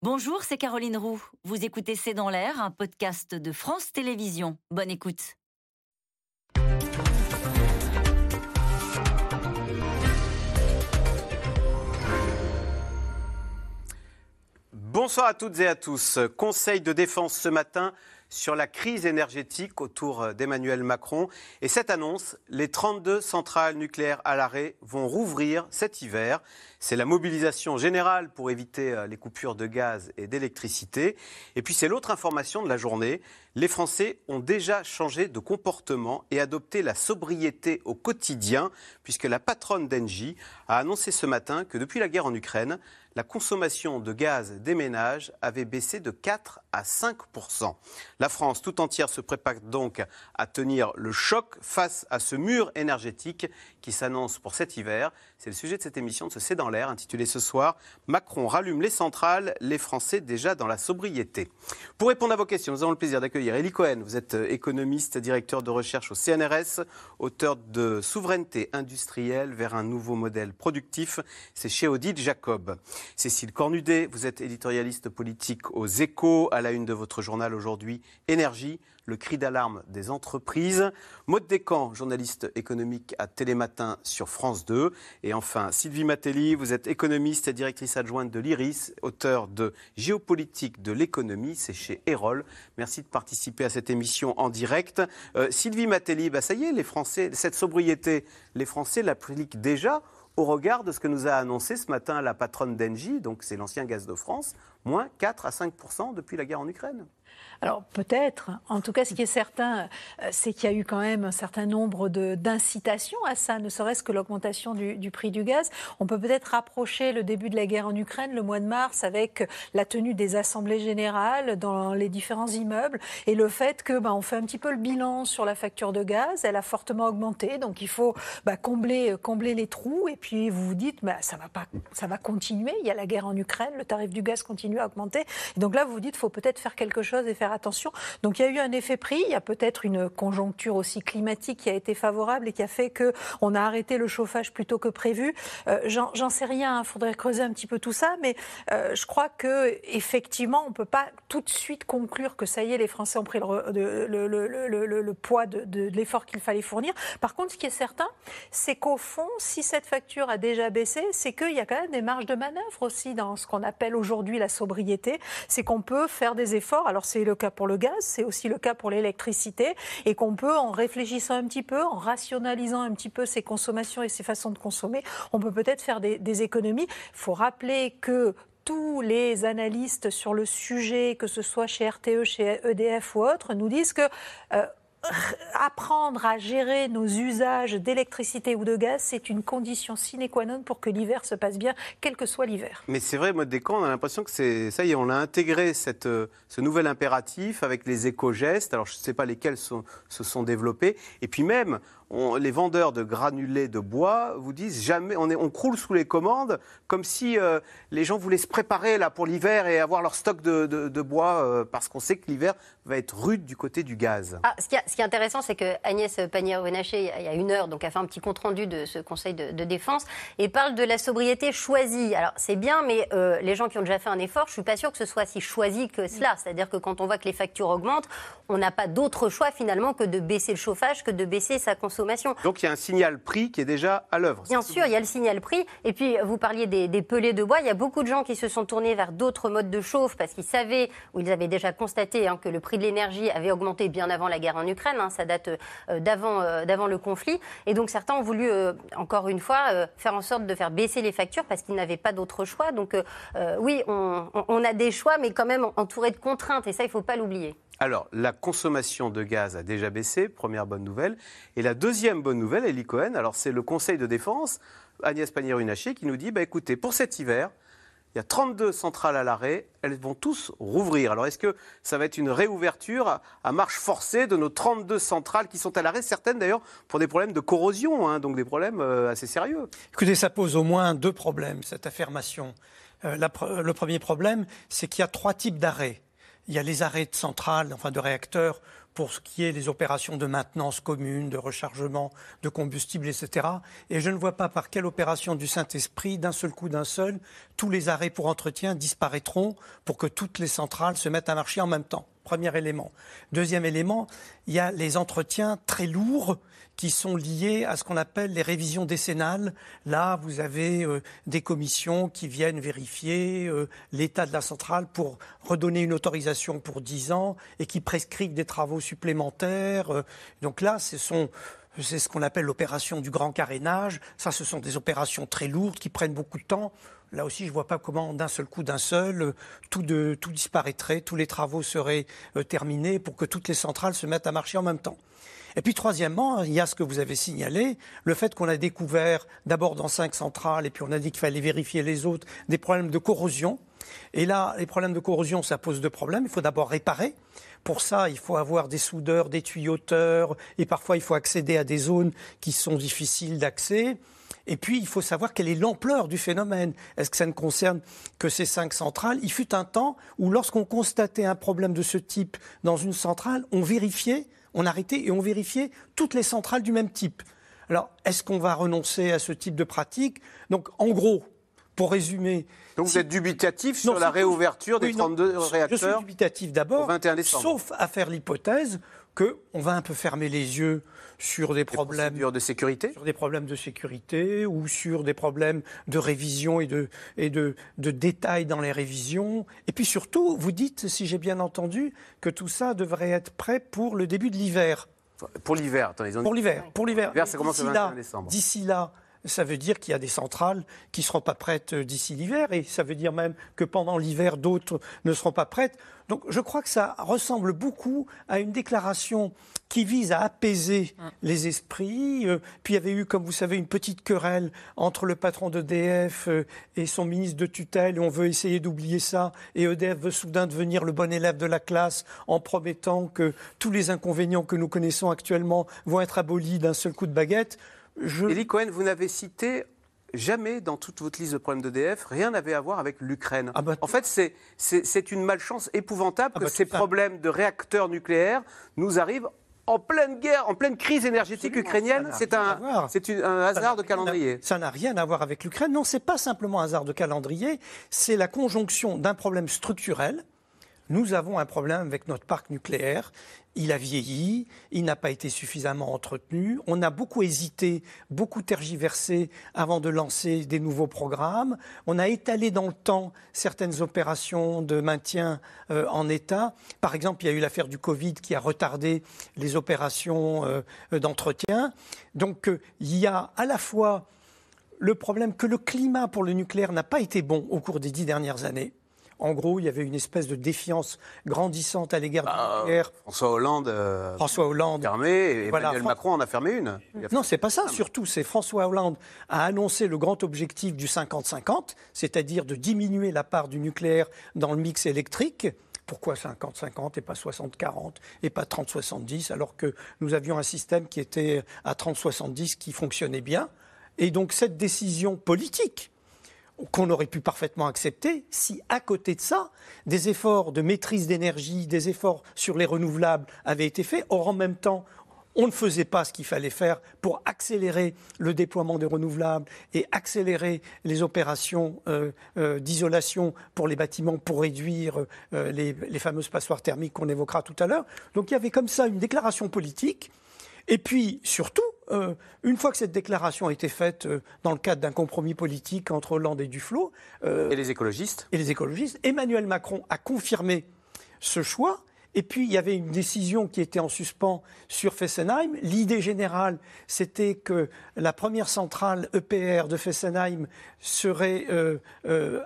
Bonjour, c'est Caroline Roux. Vous écoutez C'est dans l'air, un podcast de France Télévisions. Bonne écoute. Bonsoir à toutes et à tous. Conseil de défense ce matin sur la crise énergétique autour d'Emmanuel Macron. Et cette annonce, les 32 centrales nucléaires à l'arrêt vont rouvrir cet hiver. C'est la mobilisation générale pour éviter euh, les coupures de gaz et d'électricité. Et puis c'est l'autre information de la journée. Les Français ont déjà changé de comportement et adopté la sobriété au quotidien, puisque la patronne d'Engie a annoncé ce matin que depuis la guerre en Ukraine, la consommation de gaz des ménages avait baissé de 4 à 5% La France tout entière se prépare donc à tenir le choc face à ce mur énergétique qui s'annonce pour cet hiver. C'est le sujet de cette émission de ce C'est dans l'air, intitulée ce soir Macron rallume les centrales, les Français déjà dans la sobriété. Pour répondre à vos questions, nous avons le plaisir d'accueillir Elie Cohen. Vous êtes euh, économiste, directeur de recherche au CNRS, auteur de Souveraineté industrielle vers un nouveau modèle productif. C'est chez Audit Jacob. Cécile Cornudet, vous êtes éditorialiste politique aux Échos, à la une de votre journal aujourd'hui, Énergie le cri d'alarme des entreprises. Maud Descamps, journaliste économique à Télématin sur France 2. Et enfin, Sylvie Matelli, vous êtes économiste et directrice adjointe de l'IRIS, auteur de Géopolitique de l'économie, c'est chez Erol. Merci de participer à cette émission en direct. Euh, Sylvie Matelli, bah ça y est, les Français, cette sobriété, les Français l'appliquent déjà au regard de ce que nous a annoncé ce matin la patronne d'Engie, donc c'est l'ancien gaz de France, moins 4 à 5% depuis la guerre en Ukraine. Alors peut-être. En tout cas, ce qui est certain, euh, c'est qu'il y a eu quand même un certain nombre d'incitations à ça, ne serait-ce que l'augmentation du, prix du gaz. On peut peut-être rapprocher le début de la guerre en Ukraine, le mois de mars, avec la tenue des assemblées générales dans les différents immeubles et le fait que bah, on fait un petit peu le bilan sur la facture de gaz. Elle a fortement augmenté, donc il faut bah, combler, combler les trous. Et puis vous vous dites, bah, ça va pas, ça va continuer. Il y a la guerre en Ukraine, le tarif du gaz continue à augmenter. Et donc là, vous vous dites, faut peut-être faire quelque chose et faire attention. Donc il y a eu un effet prix, il y a peut-être une conjoncture aussi climatique qui a été favorable et qui a fait qu'on a arrêté le chauffage plutôt que prévu. Euh, J'en sais rien, il hein, faudrait creuser un petit peu tout ça, mais euh, je crois que effectivement, on peut pas tout de suite conclure que ça y est, les Français ont pris le poids de, de l'effort qu'il fallait fournir. Par contre, ce qui est certain, c'est qu'au fond, si cette facture a déjà baissé, c'est qu'il y a quand même des marges de manœuvre aussi dans ce qu'on appelle aujourd'hui la sobriété. C'est qu'on peut faire des efforts. Alors c'est le cas pour le gaz, c'est aussi le cas pour l'électricité, et qu'on peut, en réfléchissant un petit peu, en rationalisant un petit peu ses consommations et ses façons de consommer, on peut peut-être faire des, économies. Il faut rappeler que tous les analystes sur le sujet, que ce soit chez RTE, chez EDF ou autres, nous disent que euh, apprendre à gérer nos usages d'électricité ou de gaz, c'est une condition sine qua non pour que l'hiver se passe bien, quel que soit l'hiver. Mais c'est vrai, mode Descamps, on a l'impression que c'est ça y est, on a intégré euh, ce nouvel impératif avec les éco-gestes. Alors je ne sais pas lesquels se sont développés. Et puis même, les vendeurs de granulés de bois vous disent jamais, on, est, on croule sous les commandes, comme si euh, les gens voulaient se préparer là pour l'hiver et avoir leur stock de, bois, euh, parce qu'on sait que l'hiver va être rude du côté du gaz. Ah, ce, qui, est intéressant, c'est que Agnès Pannier-Runacher, il y a une heure, donc a fait un petit compte rendu de ce Conseil de, défense et parle de la sobriété choisie. Alors c'est bien, mais euh, les gens qui ont déjà fait un effort, je suis pas sûre que ce soit si choisi que cela. C'est-à-dire que quand on voit que les factures augmentent, on n'a pas d'autre choix finalement que de baisser le chauffage, que de baisser sa consommation donc il y a un signal prix qui est déjà à l'œuvre. Bien sûr, il y a le signal prix. Et puis vous parliez des, pelés de bois. Il y a beaucoup de gens qui se sont tournés vers d'autres modes de chauffe parce qu'ils savaient ou ils avaient déjà constaté hein, que le prix de l'énergie avait augmenté bien avant la guerre en Ukraine. Hein. ça date euh, d'avant euh, d'avant le conflit. Et donc certains ont voulu euh, encore une fois faire en sorte de faire baisser les factures parce qu'ils n'avaient pas d'autre choix. Donc oui, on, on, a des choix, mais quand même entourés de contraintes. Et ça, il ne faut pas l'oublier. Alors, la consommation de gaz a déjà baissé, première bonne nouvelle. Et la deuxième bonne nouvelle, Elie Cohen, alors c'est le Conseil de défense, Agnès Pannier-Runacher, qui nous dit, bah, écoutez, pour cet hiver, il y a 32 centrales à l'arrêt, elles vont tous rouvrir. Alors est-ce que ça va être une réouverture à marche forcée de nos 32 centrales qui sont à l'arrêt, certaines d'ailleurs pour des problèmes de corrosion, hein, donc des problèmes euh, assez sérieux? Écoutez, ça pose au moins deux problèmes, cette affirmation. Euh, le premier problème, c'est qu'il y a trois types d'arrêts il y a les arrêts de centrales, enfin de réacteurs, pour ce qui est des opérations de maintenance commune, de rechargement de combustible, etc. Et je ne vois pas par quelle opération du Saint-Esprit, d'un seul coup, d'un seul, tous les arrêts pour entretien disparaîtront pour que toutes les centrales se mettent à marcher en même temps. Premier élément. Deuxième élément, il y a les entretiens très lourds qui sont liés à ce qu'on appelle les révisions décennales. Là, vous avez euh, des commissions qui viennent vérifier euh, l'état de la centrale pour redonner une autorisation pour 10 ans et qui prescrivent des travaux supplémentaires. Euh. donc là, c'est ce qu'on appelle l'opération du grand carénage. Ça, ce sont des opérations très lourdes qui prennent beaucoup de temps. Là aussi, je ne vois pas comment, d'un seul coup, d'un seul, tout, de, tout disparaîtrait, tous les travaux seraient terminés pour que toutes les centrales se mettent à marcher en même temps. Et puis troisièmement, il y a ce que vous avez signalé, le fait qu'on a découvert d'abord dans cinq centrales, et puis on a dit qu'il fallait vérifier les autres, des problèmes de corrosion. Et là, les problèmes de corrosion, ça pose deux problèmes. Il faut d'abord réparer. Pour ça, il faut avoir des soudeurs, des tuyauteurs, et parfois il faut accéder à des zones qui sont difficiles d'accès. Et puis, il faut savoir quelle est l'ampleur du phénomène. Est-ce que ça ne concerne que ces cinq centrales? Il fut un temps où, lorsqu'on constatait un problème de ce type dans une centrale, on vérifiait on arrêtait et on vérifiait toutes les centrales du même type. Alors, est-ce qu'on va renoncer à ce type de pratique? Donc, en gros, pour résumer. Donc, vous êtes dubitatif sur la réouverture des 32 réacteurs Je suis dubitatif d'abord, sauf à faire l'hypothèse qu'on va un peu fermer les yeux sur des, problèmes de sécurité, sur des problèmes de sécurité ou sur des problèmes de révision et de et de, de détails dans les révisions. Et puis surtout, vous dites, si j'ai bien entendu, que tout ça devrait être prêt pour le début de l'hiver. Pour l'hiver, Pour l'hiver, pour l'hiver. ça commence le 21 décembre. D'ici là, ça veut dire qu'il y a des centrales qui ne seront pas prêtes euh, d'ici l'hiver, et ça veut dire même que pendant l'hiver, d'autres ne seront pas prêtes. Donc je crois que ça ressemble beaucoup à une déclaration qui vise à apaiser mm. les esprits. Euh, puis il y avait eu, comme vous savez, une petite querelle entre le patron d'EDF euh, et son ministre de tutelle, et on veut essayer d'oublier ça, et EDF veut soudain devenir le bon élève de la classe en promettant que tous les inconvénients que nous connaissons actuellement vont être abolis d'un seul coup de baguette. Je... Cohen, vous n'avez cité jamais dans toute votre liste de problèmes d'EDF, rien n'avait à voir avec l'Ukraine. Ah bah, en fait, c'est une malchance épouvantable ah que bah, ces problèmes de réacteurs nucléaires nous arrivent en pleine guerre, en pleine crise énergétique ukrainienne, c'est un, un, hasard de calendrier. Ça n'a rien à voir avec l'Ukraine. Non, c'est pas simplement un hasard de calendrier. C'est la conjonction d'un problème structurel nous avons un problème avec notre parc nucléaire. Il a vieilli, il n'a pas été suffisamment entretenu. On a beaucoup hésité, beaucoup tergiversé avant de lancer des nouveaux programmes. On a étalé dans le temps certaines opérations de maintien euh, en état. Par exemple, il y a eu l'affaire du Covid qui a retardé les opérations euh, d'entretien. Donc, euh, il y a à la fois le problème que le climat pour le nucléaire n'a pas été bon au cours des dix dernières années. En gros, il y avait une espèce de défiance grandissante à l'égard du bah, nucléaire. François Hollande. Euh, François Hollande. Fermé, et Emmanuel Macron en a fermé une. non, c'est pas ça. Surtout, c'est François Hollande a annoncé le grand objectif du 50-50, c'est-à-dire de diminuer la part du nucléaire dans le mix électrique. Pourquoi 50-50 et pas 60-40 et pas 30-70 alors que nous avions un système qui était à 30-70 qui fonctionnait bien Et donc cette décision politique qu'on aurait pu parfaitement accepter si, à côté de ça, des efforts de maîtrise d'énergie, des efforts sur les renouvelables avaient été faits. Or, en même temps, on ne faisait pas ce qu'il fallait faire pour accélérer le déploiement des renouvelables et accélérer les opérations euh, euh, d'isolation pour les bâtiments pour réduire euh, les, les fameuses passoires thermiques qu'on évoquera tout à l'heure. Donc il y avait comme ça une déclaration politique. Et puis, surtout, euh, une fois que cette déclaration a été faite euh, dans le cadre d'un compromis politique entre Hollande et Duflot. Euh, et les écologistes Et les écologistes. Emmanuel Macron a confirmé ce choix. Et puis, il y avait une décision qui était en suspens sur Fessenheim. L'idée générale, c'était que la première centrale EPR de Fessenheim serait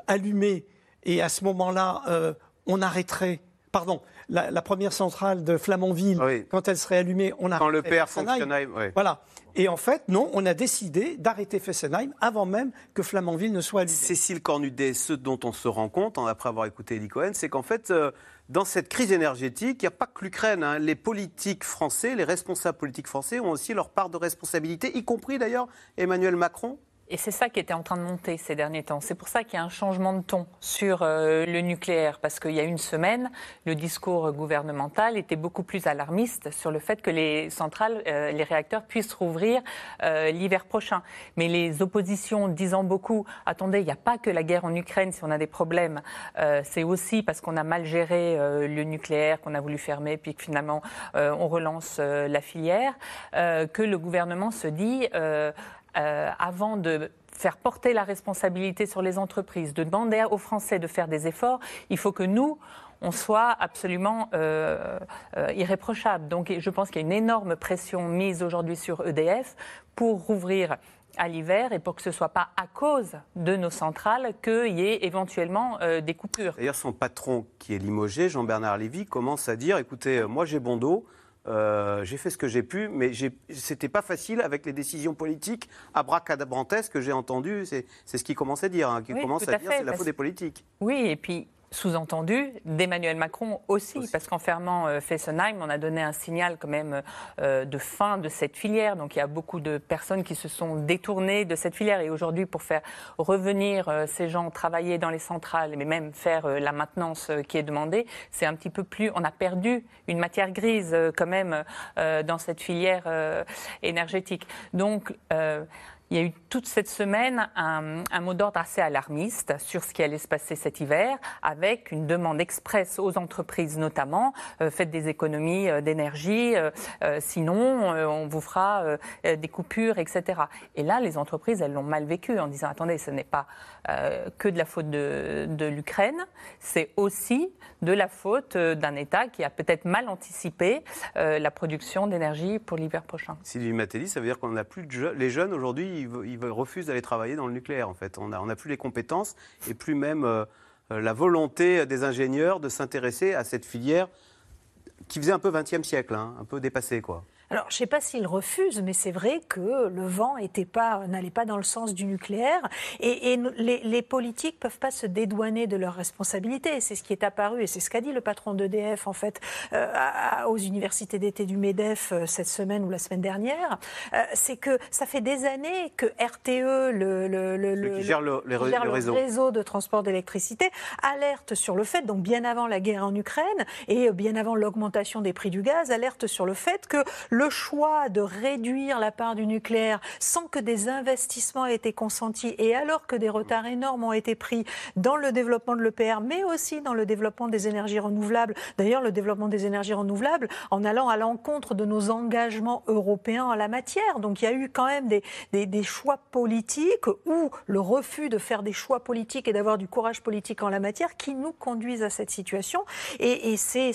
allumée et à ce moment-là, on arrêterait. Pardon, la, première centrale de Flamanville, quand elle serait allumée, on arrêterait. Quand le PR fonctionnait. Voilà. Et en fait, non, on a décidé d'arrêter Fessenheim avant même que Flamanville ne soit allumé. Cécile Cornudet, ce dont on se rend compte, hein, après avoir écouté Elie Cohen, c'est qu'en fait, euh, dans cette crise énergétique, il n'y a pas que l'Ukraine. Hein. Les politiques français, les responsables politiques français ont aussi leur part de responsabilité, y compris d'ailleurs Emmanuel Macron Et c'est ça qui était en train de monter ces derniers temps. C'est pour ça qu'il y a un changement de ton sur euh, le nucléaire, parce qu'il y a une semaine, le discours gouvernemental était beaucoup plus alarmiste sur le fait que les centrales, euh, les réacteurs puissent rouvrir euh, l'hiver prochain. Mais les oppositions disant beaucoup, attendez, il n'y a pas que la guerre en Ukraine si on a des problèmes, c'est aussi parce qu'on a mal géré le nucléaire, qu'on a voulu fermer, puis que finalement on relance la filière, que le gouvernement se dit euh, avant de faire porter la responsabilité sur les entreprises, de demander aux Français de faire des efforts, il faut que nous, on soit absolument euh, euh, irréprochable. Donc je pense qu'il y a une énorme pression mise aujourd'hui sur EDF pour rouvrir à l'hiver et pour que ce ne soit pas à cause de nos centrales qu'il y ait éventuellement des coupures. D'ailleurs, son patron qui est limogé, Jean-Bernard Lévy, commence à dire, écoutez, moi j'ai bon dos, euh, j'ai fait ce que j'ai pu, mais c'était pas facile avec les décisions politiques abracadabrantesques que j'ai entendues. C'est ce qu'il commence à dire. Hein, qui commence à, dire c'est la faute des politiques. Oui, et puis sous-entendu d'Emmanuel Macron aussi, parce qu'en fermant euh, Fessenheim, on a donné un signal quand même euh, de fin de cette filière. Donc il y a beaucoup de personnes qui se sont détournées de cette filière. Et aujourd'hui, pour faire revenir euh, ces gens travailler dans les centrales, mais même faire la maintenance qui est demandée, c'est un petit peu plus. On a perdu une matière grise quand même dans cette filière énergétique. Donc il y a eu toute cette semaine un, mot d'ordre assez alarmiste sur ce qui allait se passer cet hiver, avec une demande expresse aux entreprises notamment, euh, faites des économies euh, d'énergie, euh, sinon on vous fera des coupures, etc. Et là, les entreprises, elles l'ont mal vécu en disant, attendez, ce n'est pas que de la faute de, l'Ukraine, c'est aussi de la faute d'un État qui a peut-être mal anticipé la production d'énergie pour l'hiver prochain. Sylvie Matteli, ça veut dire qu'on n'a plus de jeunes. Les jeunes aujourd'hui, ils, refusent d'aller travailler dans le nucléaire, en fait. On n'a on plus les compétences et plus même euh, la volonté des ingénieurs de s'intéresser à cette filière qui faisait un peu 20e siècle, hein, un peu dépassée, quoi. Alors, je ne sais pas s'ils refusent, mais c'est vrai que le vent n'allait pas dans le sens du nucléaire. Et, les, politiques ne peuvent pas se dédouaner de leurs responsabilités. C'est ce qui est apparu, et c'est ce qu'a dit le patron d'EDF, en fait, euh, aux universités d'été du MEDEF euh, cette semaine ou la semaine dernière. Euh, c'est que ça fait des années que RTE, le, le, qui gère, le, réseau. réseau. de transport d'électricité, alerte sur le fait, donc bien avant la guerre en Ukraine et bien avant l'augmentation des prix du gaz, alerte sur le fait que le le choix de réduire la part du nucléaire sans que des investissements aient été consentis et alors que des retards énormes ont été pris dans le développement de l'EPR, mais aussi dans le développement des énergies renouvelables. D'ailleurs, le développement des énergies renouvelables en allant à l'encontre de nos engagements européens en la matière. Donc il y a eu quand même des, des, choix politiques ou le refus de faire des choix politiques et d'avoir du courage politique en la matière qui nous conduisent à cette situation. Et, et c'est,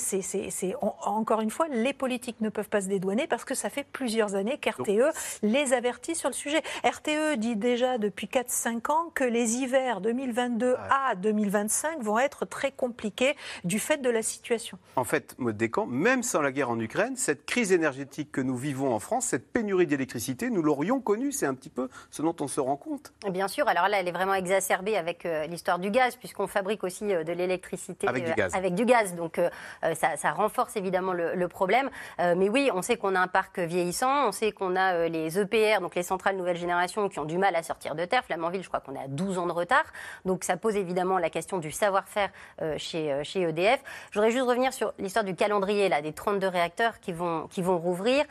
encore une fois, les politiques ne peuvent pas se dédouaner que ça fait plusieurs années qu'RTE les avertit sur le sujet. RTE dit déjà depuis 4-5 ans que les hivers 2022 à 2025 vont être très compliqués du fait de la situation. En fait, Maud même sans la guerre en Ukraine, cette crise énergétique que nous vivons en France, cette pénurie d'électricité, nous l'aurions connue. C'est un petit peu ce dont on se rend compte. Bien sûr. Alors là, elle est vraiment exacerbée avec euh, l'histoire du gaz, puisqu'on fabrique aussi euh, de l'électricité avec, avec, du gaz. Donc euh, ça, ça, renforce évidemment le, le problème. mais oui, on sait qu'on a un parc vieillissant. On sait qu'on a euh, les EPR, donc les centrales nouvelle génération, qui ont du mal à sortir de terre. Flamanville, je crois qu'on est à 12 ans de retard. Donc ça pose évidemment la question du savoir-faire euh, chez, euh, chez EDF. Je voudrais juste revenir sur l'histoire du calendrier là, des 32 réacteurs qui vont, qui vont rouvrir.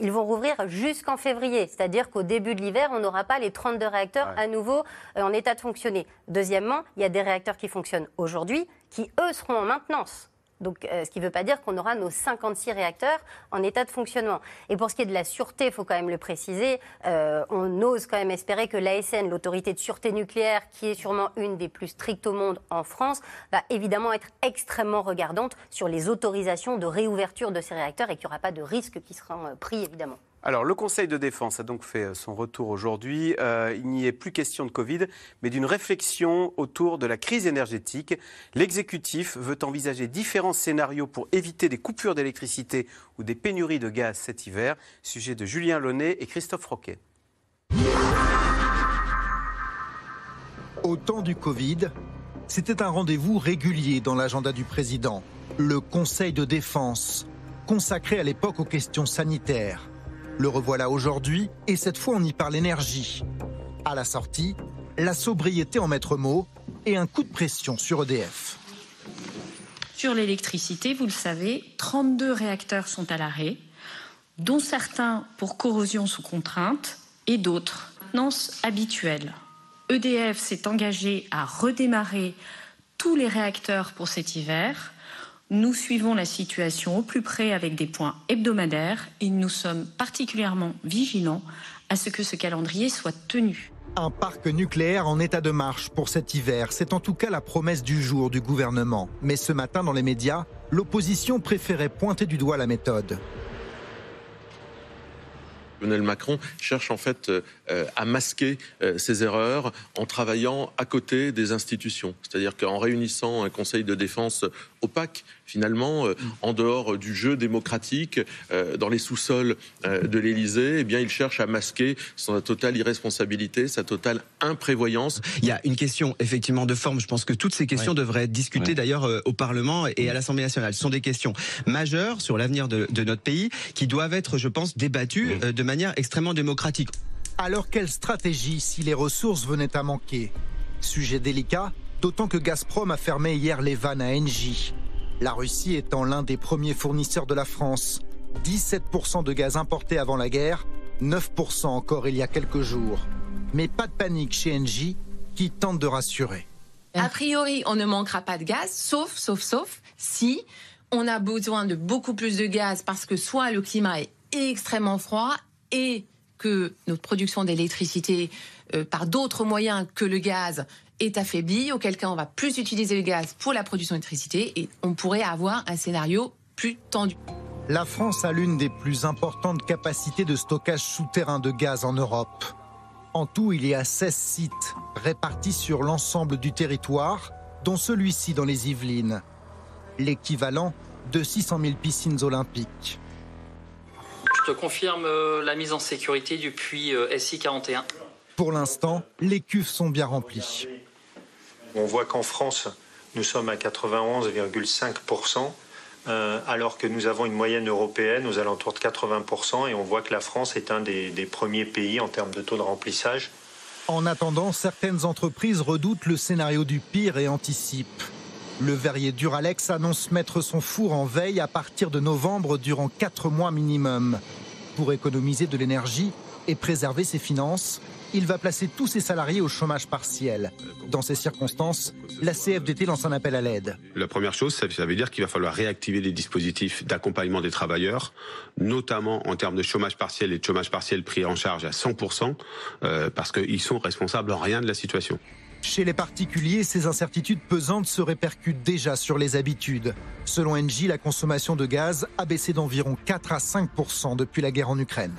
ils vont rouvrir jusqu'en février. C'est-à-dire qu'au début de l'hiver, on n'aura pas les 32 réacteurs à nouveau en état de fonctionner. Deuxièmement, il y a des réacteurs qui fonctionnent aujourd'hui qui, eux, seront en maintenance. Donc, euh, ce qui ne veut pas dire qu'on aura nos 56 réacteurs en état de fonctionnement. Et pour ce qui est de la sûreté, il faut quand même le préciser, euh, on ose quand même espérer que l'ASN, l'autorité de sûreté nucléaire, qui est sûrement une des plus strictes au monde en France, va évidemment être extrêmement regardante sur les autorisations de réouverture de ces réacteurs et qu'il n'y aura pas de risque qui seront euh, pris, évidemment. Alors, le Conseil de défense a donc fait euh, son retour aujourd'hui. Euh, il n'y est plus question de Covid, mais d'une réflexion autour de la crise énergétique. L'exécutif veut envisager différents scénarios pour éviter des coupures d'électricité ou des pénuries de gaz cet hiver. Sujet de Julien Launay et Christophe Roquet. Au temps du Covid, c'était un rendez-vous régulier dans l'agenda du président, le Conseil de défense, consacré à l'époque aux questions sanitaires. Le revoilà aujourd'hui et cette fois on y parle énergie. À la sortie, la sobriété en maître mot et un coup de pression sur EDF. Sur l'électricité, vous le savez, 32 réacteurs sont à l'arrêt, dont certains pour corrosion sous contrainte et d'autres maintenance habituelle. EDF s'est engagé à redémarrer tous les réacteurs pour cet hiver. Nous suivons la situation au plus près avec des points hebdomadaires et nous sommes particulièrement vigilants à ce que ce calendrier soit tenu. Un parc nucléaire en état de marche pour cet hiver, c'est en tout cas la promesse du jour du gouvernement. Mais ce matin dans les médias, l'opposition préférait pointer du doigt la méthode. Emmanuel Macron cherche en fait euh, à masquer euh, ses erreurs en travaillant à côté des institutions. C'est-à-dire qu'en réunissant un conseil de défense opaque, finalement, en dehors du jeu démocratique, dans les sous-sols de l'Élysée, eh bien, il cherche à masquer sa totale irresponsabilité, sa totale imprévoyance. Il y a une question effectivement de forme. Je pense que toutes ces questions devraient être discutées d'ailleurs au Parlement et à l'Assemblée nationale. Ce sont des questions majeures sur l'avenir de, de, notre pays qui doivent être, je pense, débattues de manière extrêmement démocratique. Alors quelle stratégie si les ressources venaient à manquer? Sujet délicat, d'autant que Gazprom a fermé hier les vannes à Engie. La Russie étant l'un des premiers fournisseurs de la France. 17% de gaz importé avant la guerre, 9% encore il y a quelques jours. Mais pas de panique chez Engie qui tente de rassurer. A priori, on ne manquera pas de gaz, sauf, sauf, sauf, si on a besoin de beaucoup plus de gaz parce que soit le climat est extrêmement froid et que notre production d'électricité euh, par d'autres moyens que le gaz est affaiblie, auquel cas on va plus utiliser le gaz pour la production d'électricité et on pourrait avoir un scénario plus tendu. La France a l'une des plus importantes capacités de stockage souterrain de gaz en Europe. En tout, il y a 16 sites répartis sur l'ensemble du territoire, dont celui-ci dans les Yvelines. L'équivalent de 600 000 piscines olympiques. Je te confirme euh, la mise en sécurité du puits euh, SI41. Pour l'instant, les cuves sont bien remplies. On voit qu'en France, nous sommes à 91,5%, euh, alors que nous avons une moyenne européenne aux alentours de 80%, et on voit que la France est un des, des premiers pays en termes de taux de remplissage. En attendant, certaines entreprises redoutent le scénario du pire et anticipent. Le verrier Duralex annonce mettre son four en veille à partir de novembre durant 4 mois minimum. Pour économiser de l'énergie et préserver ses finances, il va placer tous ses salariés au chômage partiel. Dans ces circonstances, la CFDT lance un appel à l'aide. La première chose, ça veut dire qu'il va falloir réactiver les dispositifs d'accompagnement des travailleurs, notamment en termes de chômage partiel et de chômage partiel pris en charge à 100%, euh, parce qu'ils sont responsables en rien de la situation. Chez les particuliers, ces incertitudes pesantes se répercutent déjà sur les habitudes. Selon Engie, la consommation de gaz a baissé d'environ 4 à 5% depuis la guerre en Ukraine.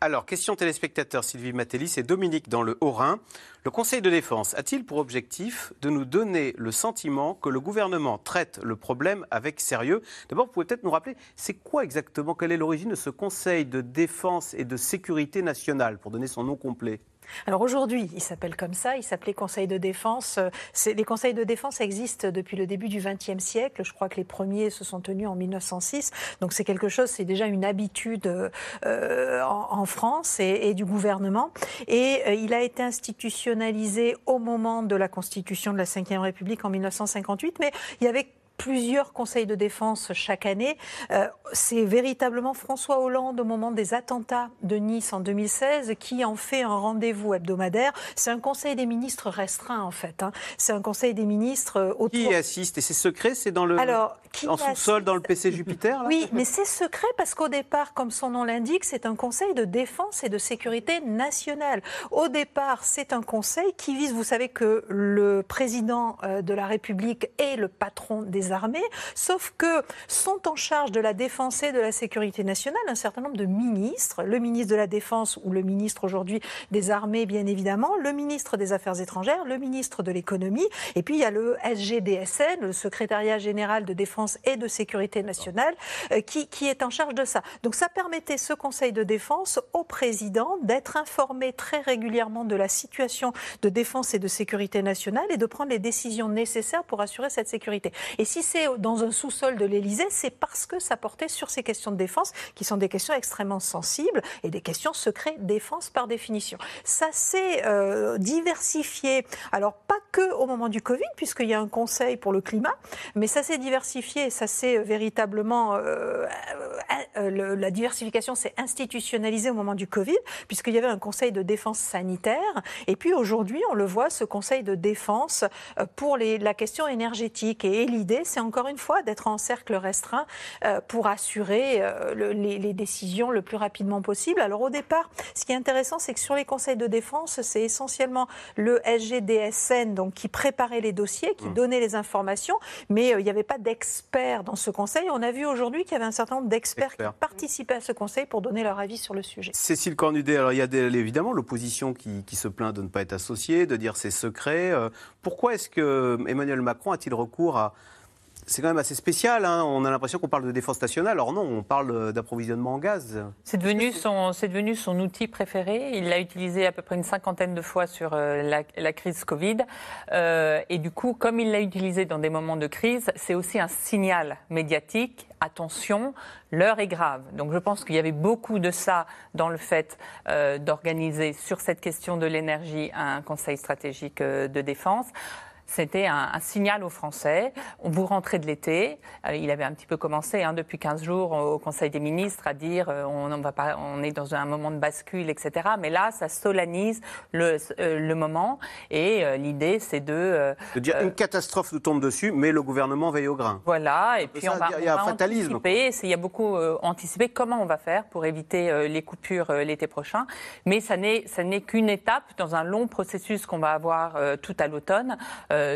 Alors, question téléspectateur Sylvie Matellis et Dominique dans le Haut-Rhin. Le Conseil de défense a-t-il pour objectif de nous donner le sentiment que le gouvernement traite le problème avec sérieux? D'abord, vous pouvez peut-être nous rappeler, c'est quoi exactement, quelle est l'origine de ce Conseil de défense et de sécurité nationale, pour donner son nom complet? Alors aujourd'hui, il s'appelle comme ça, il s'appelait Conseil de défense. Les conseils de défense existent depuis le début du XXe siècle. Je crois que les premiers se sont tenus en 1906. Donc c'est quelque chose, c'est déjà une habitude euh, en, France et, du gouvernement. Et euh, il a été institutionnalisé au moment de la constitution de la Ve République en 1958. Mais il y avait plusieurs conseils de défense chaque année. Euh, c'est véritablement François Hollande, au moment des attentats de Nice en 2016, qui en fait un rendez-vous hebdomadaire. C'est un conseil des ministres restreint, en fait. Hein. C'est un conseil des ministres euh, autour... Qui assiste Et c'est secret C'est dans le... Alors, en sous-sol, dans le PC Jupiter Oui, mais c'est secret parce qu'au départ, comme son nom l'indique, c'est un conseil de défense et de sécurité nationale. Au départ, c'est un conseil qui vise, vous savez que le président euh, de la République est le patron des armées, sauf que sont en charge de la défense et de la sécurité nationale un certain nombre de ministres, le ministre de la Défense ou le ministre aujourd'hui des armées bien évidemment, le ministre des Affaires étrangères, le ministre de l'économie, et puis il y a le SGDSN, le secrétariat général de défense et de sécurité nationale, euh, qui, qui est en charge de ça. Donc ça permettait ce Conseil de défense au président d'être informé très régulièrement de la situation de défense et de sécurité nationale et de prendre les décisions nécessaires pour assurer cette sécurité. Et si si c'est dans un sous-sol de l'Élysée, c'est parce que ça portait sur ces questions de défense, qui sont des questions extrêmement sensibles et des questions secret défense par définition. Ça s'est euh, diversifié, alors pas que au moment du Covid, puisqu'il y a un conseil pour le climat, mais ça s'est diversifié, ça s'est véritablement, euh, euh, le- la diversification s'est institutionnalisée au moment du Covid, puisqu'il y avait un conseil de défense sanitaire, et puis aujourd'hui, on le voit, ce conseil de défense euh, pour la question énergétique. Et l'idée, c'est encore une fois d'être en cercle restreint euh, pour assurer euh, le- les, les décisions le plus rapidement possible. Alors au départ, ce qui est intéressant, c'est que sur les conseils de défense, c'est essentiellement le SGDSN donc, qui préparait les dossiers, qui Mmh. donnait les informations, mais euh, il n'y avait pas d'experts dans ce conseil. On a vu aujourd'hui qu'il y avait un certain nombre d'experts qui Experts. participaient à ce conseil pour donner leur avis sur le sujet. Cécile Cornudet, alors il y a des- évidemment l'opposition qui, qui se plaint de ne pas être associée, de dire c'est secret. Pourquoi est-ce que Emmanuel Macron a-t-il recours à... C'est quand même assez spécial, hein, on a l'impression qu'on parle de défense nationale, alors non, on parle d'approvisionnement en gaz. C'est devenu, son, outil préféré. Il l'a utilisé à peu près une cinquantaine de fois sur euh, la, crise Covid. Euh, et du coup, comme il l'a utilisé dans des moments de crise, c'est aussi un signal médiatique. Attention, l'heure est grave. Donc je pense qu'il y avait beaucoup de ça dans le fait euh, d'organiser sur cette question de l'énergie un conseil stratégique de défense. C'était un, un signal aux Français. Vous rentrez de l'été. Euh, il avait un petit peu commencé hein, depuis 15 jours au Conseil des ministres à dire euh, on, on va pas, on est dans un moment de bascule, etc. Mais là, ça solennise le, euh, le moment. Et l'idée, c'est de. euh, De dire une catastrophe nous tombe dessus, mais le gouvernement veille au grain. voilà, et puis ça, on va, il y a on un fatalisme, anticiper. Il y a beaucoup anticipé comment on va faire pour éviter les coupures l'été prochain. Mais ça n'est ça n'est qu'une étape dans un long processus qu'on va avoir tout à l'automne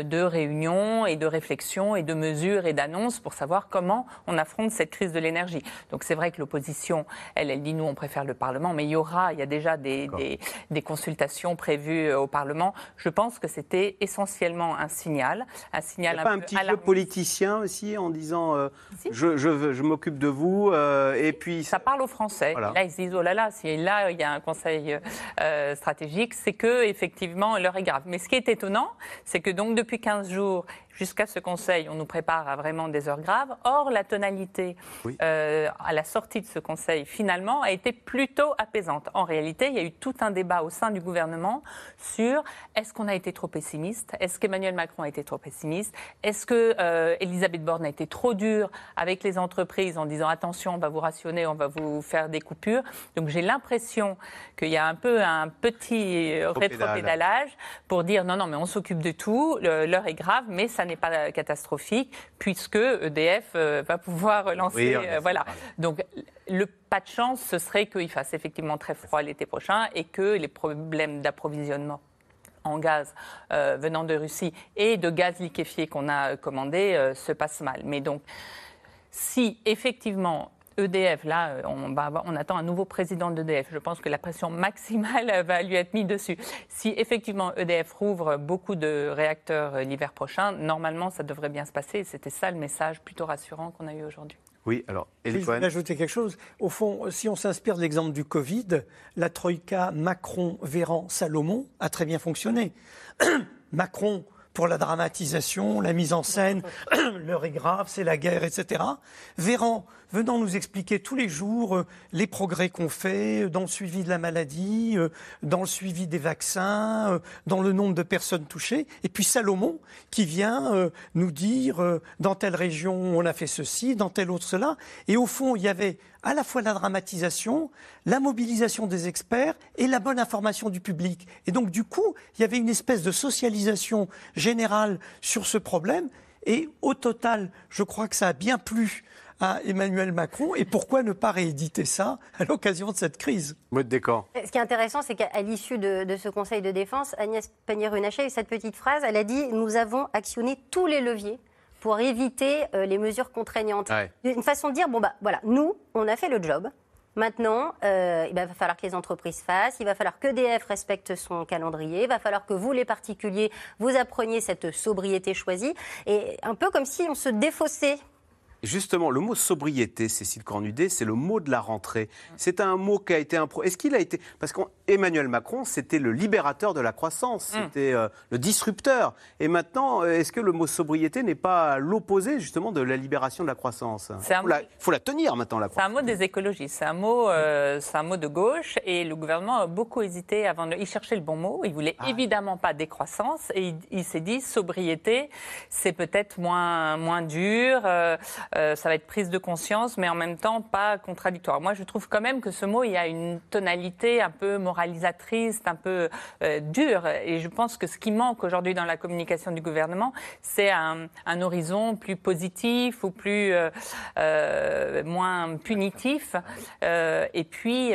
de réunions et de réflexions et de mesures et d'annonces pour savoir comment on affronte cette crise de l'énergie. Donc c'est vrai que l'opposition, elle, elle dit nous on préfère le Parlement, mais il y aura, il y a déjà des, des, des consultations prévues euh, au Parlement. Je pense que c'était essentiellement un signal, un Il signal n'y a pas un peu petit alarmiste. politicien aussi en disant euh, je, je, veux- je m'occupe de vous euh, et puis ça parle aux Français. Voilà. Là, ils se disent oh là là, si là il y a un conseil euh, stratégique, c'est que effectivement l'heure est grave. Mais ce qui est étonnant, c'est que donc depuis 15 jours jusqu'à ce conseil, on nous prépare à vraiment des heures graves. Or, la tonalité euh, à la sortie de ce conseil, finalement, a été plutôt apaisante. En réalité, il y a eu tout un débat au sein du gouvernement sur est-ce qu'on a été trop pessimiste? Est-ce qu'Emmanuel Macron a été trop pessimiste? Est-ce que euh, Elisabeth Borne a été trop dure avec les entreprises en disant attention, on va vous rationner, on va vous faire des coupures? Donc j'ai l'impression qu'il y a un peu un petit rétropédalage pour dire non, non, mais on s'occupe de tout, l'heure est grave, mais ça n'est pas catastrophique puisque EDF euh, va pouvoir relancer. Oui, euh, voilà. Donc le pas de chance, ce serait qu'il fasse effectivement très froid l'été prochain et que les problèmes d'approvisionnement en gaz euh, venant de Russie et de gaz liquéfié qu'on a commandé euh, se passent mal. Mais donc, si effectivement EDF, là, euh, on, va avoir- on attend un nouveau président d'EDF. Je pense que la pression maximale va lui être mise dessus. Si effectivement EDF rouvre beaucoup de réacteurs euh, l'hiver prochain, normalement, ça devrait bien se passer. C'était ça le message plutôt rassurant qu'on a eu aujourd'hui. Oui, alors, Si je voulais ajouter quelque chose. Au fond, si on s'inspire de l'exemple du Covid, la troïka Macron, Véran, Salomon a très bien fonctionné. Macron pour la dramatisation, la mise en scène, l'heure est grave, c'est la guerre, etc. Véran venant nous expliquer tous les jours euh, les progrès qu'on fait euh, dans le suivi de la maladie, euh, dans le suivi des vaccins, dans le nombre de personnes touchées. Et puis Salomon qui vient nous dire dans telle région on a fait ceci, dans telle autre cela. Et au fond, il y avait à la fois la dramatisation, la mobilisation des experts et la bonne information du public. Et donc, du coup, il y avait une espèce de socialisation générale sur ce problème. Et au total, je crois que ça a bien plu à Emmanuel Macron. Et pourquoi ne pas rééditer ça à l'occasion de cette crise? Mode décor. Ce qui est intéressant, c'est qu'à l'issue de, de ce Conseil de défense, Agnès Pannier-Runacher a eu cette petite phrase. Elle a dit Nous avons actionné tous les leviers pour éviter euh, les mesures contraignantes. Ouais. Une façon de dire bon, bah voilà, nous, on a fait le job. Maintenant, euh, il va falloir que les entreprises fassent, il va falloir que DF respecte son calendrier, il va falloir que vous, les particuliers, vous appreniez cette sobriété choisie. Et un peu comme si on se défaussait Justement, le mot sobriété, Cécile Cornudet, c'est le mot de la rentrée. C'est un mot qui a été un Est-ce qu'il a été parce qu'Emmanuel Macron, c'était le libérateur de la croissance, mm. c'était euh, le disrupteur. Et maintenant, est-ce que le mot sobriété n'est pas l'opposé justement de la libération de la croissance? Il faut, faut, la tenir maintenant la croissance. C'est un mot des écologistes. C'est un mot, euh, un mot de gauche. Et le gouvernement a beaucoup hésité avant de. Il cherchait le bon mot. Il voulait ah. évidemment pas décroissance. Et il, s'est dit sobriété, c'est peut-être moins, moins dur. Euh, euh, ça va être prise de conscience, mais en même temps pas contradictoire. Moi, je trouve quand même que ce mot, il y a une tonalité un peu moralisatrice, un peu dure. Et je pense que ce qui manque aujourd'hui dans la communication du gouvernement, c'est un, un, horizon plus positif ou plus moins punitif. et puis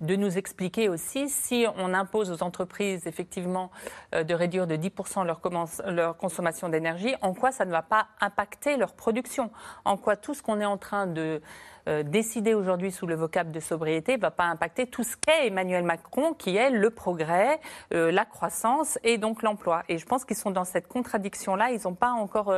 de nous expliquer aussi si on impose aux entreprises effectivement euh, de réduire de 10% leur, leur consommation d'énergie, en quoi ça ne va pas impacter leur production, quoi tout ce qu'on est en train de euh, décider aujourd'hui sous le vocable de sobriété ne va pas impacter tout ce qu'est Emmanuel Macron, qui est le progrès, euh, la croissance et donc l'emploi. Et je pense qu'ils sont dans cette contradiction-là. Ils n'ont pas encore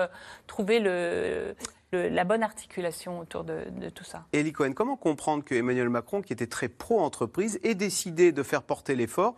trouvé le, la bonne articulation autour de, tout ça. Elie Cohen, comment comprendre que Emmanuel Macron, qui était très pro-entreprise, ait décidé de faire porter l'effort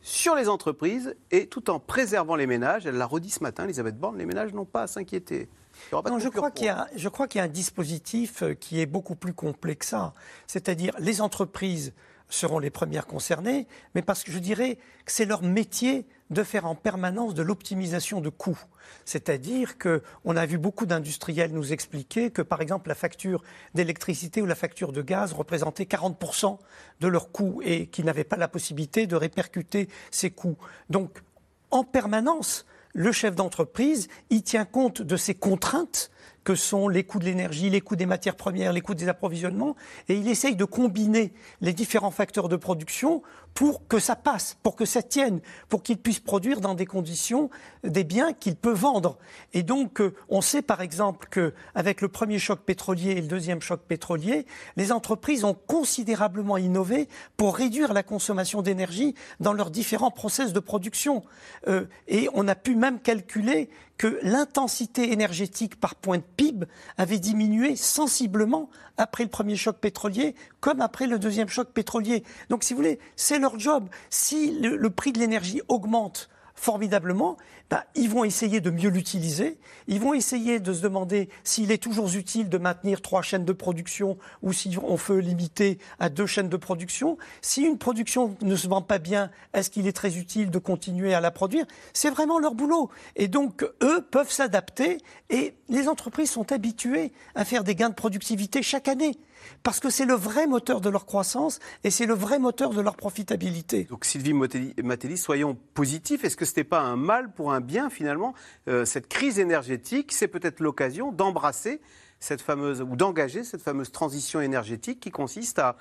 sur les entreprises et tout en préservant les ménages? Elle l'a redit ce matin, Elisabeth Borne, les ménages n'ont pas à s'inquiéter. Je crois qu'il y, je crois qu'il y a un dispositif euh, qui est beaucoup plus complexe que ça. C'est-à-dire les entreprises seront les premières concernées, mais parce que je dirais que c'est leur métier de faire en permanence de l'optimisation de coûts. C'est-à-dire qu'on a vu beaucoup d'industriels nous expliquer que, par exemple, la facture d'électricité ou la facture de gaz représentait 40% de leurs coûts et qu'ils n'avaient pas la possibilité de répercuter ces coûts. Donc, en permanence, le chef d'entreprise, il tient compte de ces contraintes que sont les coûts de l'énergie, les coûts des matières premières, les coûts des approvisionnements, et il essaye de combiner les différents facteurs de production pour que ça passe, pour que ça tienne, pour qu'il puisse produire dans des conditions des biens qu'il peut vendre. Et donc, euh, on sait par exemple qu'avec le premier choc pétrolier et le deuxième choc pétrolier, les entreprises ont considérablement innové pour réduire la consommation d'énergie dans leurs différents process de production. Euh, et on a pu même calculer que l'intensité énergétique par point de PIB avait diminué sensiblement après le premier choc pétrolier, comme après le deuxième choc pétrolier. Donc, si vous voulez, c'est leur job. Si le, prix de l'énergie augmente formidablement, bah, ils vont essayer de mieux l'utiliser. Ils vont essayer de se demander s'il est toujours utile de maintenir trois chaînes de production ou si on peut limiter à deux chaînes de production. Si une production ne se vend pas bien, est-ce qu'il est très utile de continuer à la produire? C'est vraiment leur boulot. Et donc, eux peuvent s'adapter et les entreprises sont habituées à faire des gains de productivité chaque année parce que c'est le vrai moteur de leur croissance et c'est le vrai moteur de leur profitabilité. Donc Sylvie Matelli, soyons positifs. Est-ce que ce n'était pas un mal pour un bien finalement euh, Cette crise énergétique, c'est peut-être l'occasion d'embrasser cette fameuse ou d'engager cette fameuse transition énergétique qui consiste à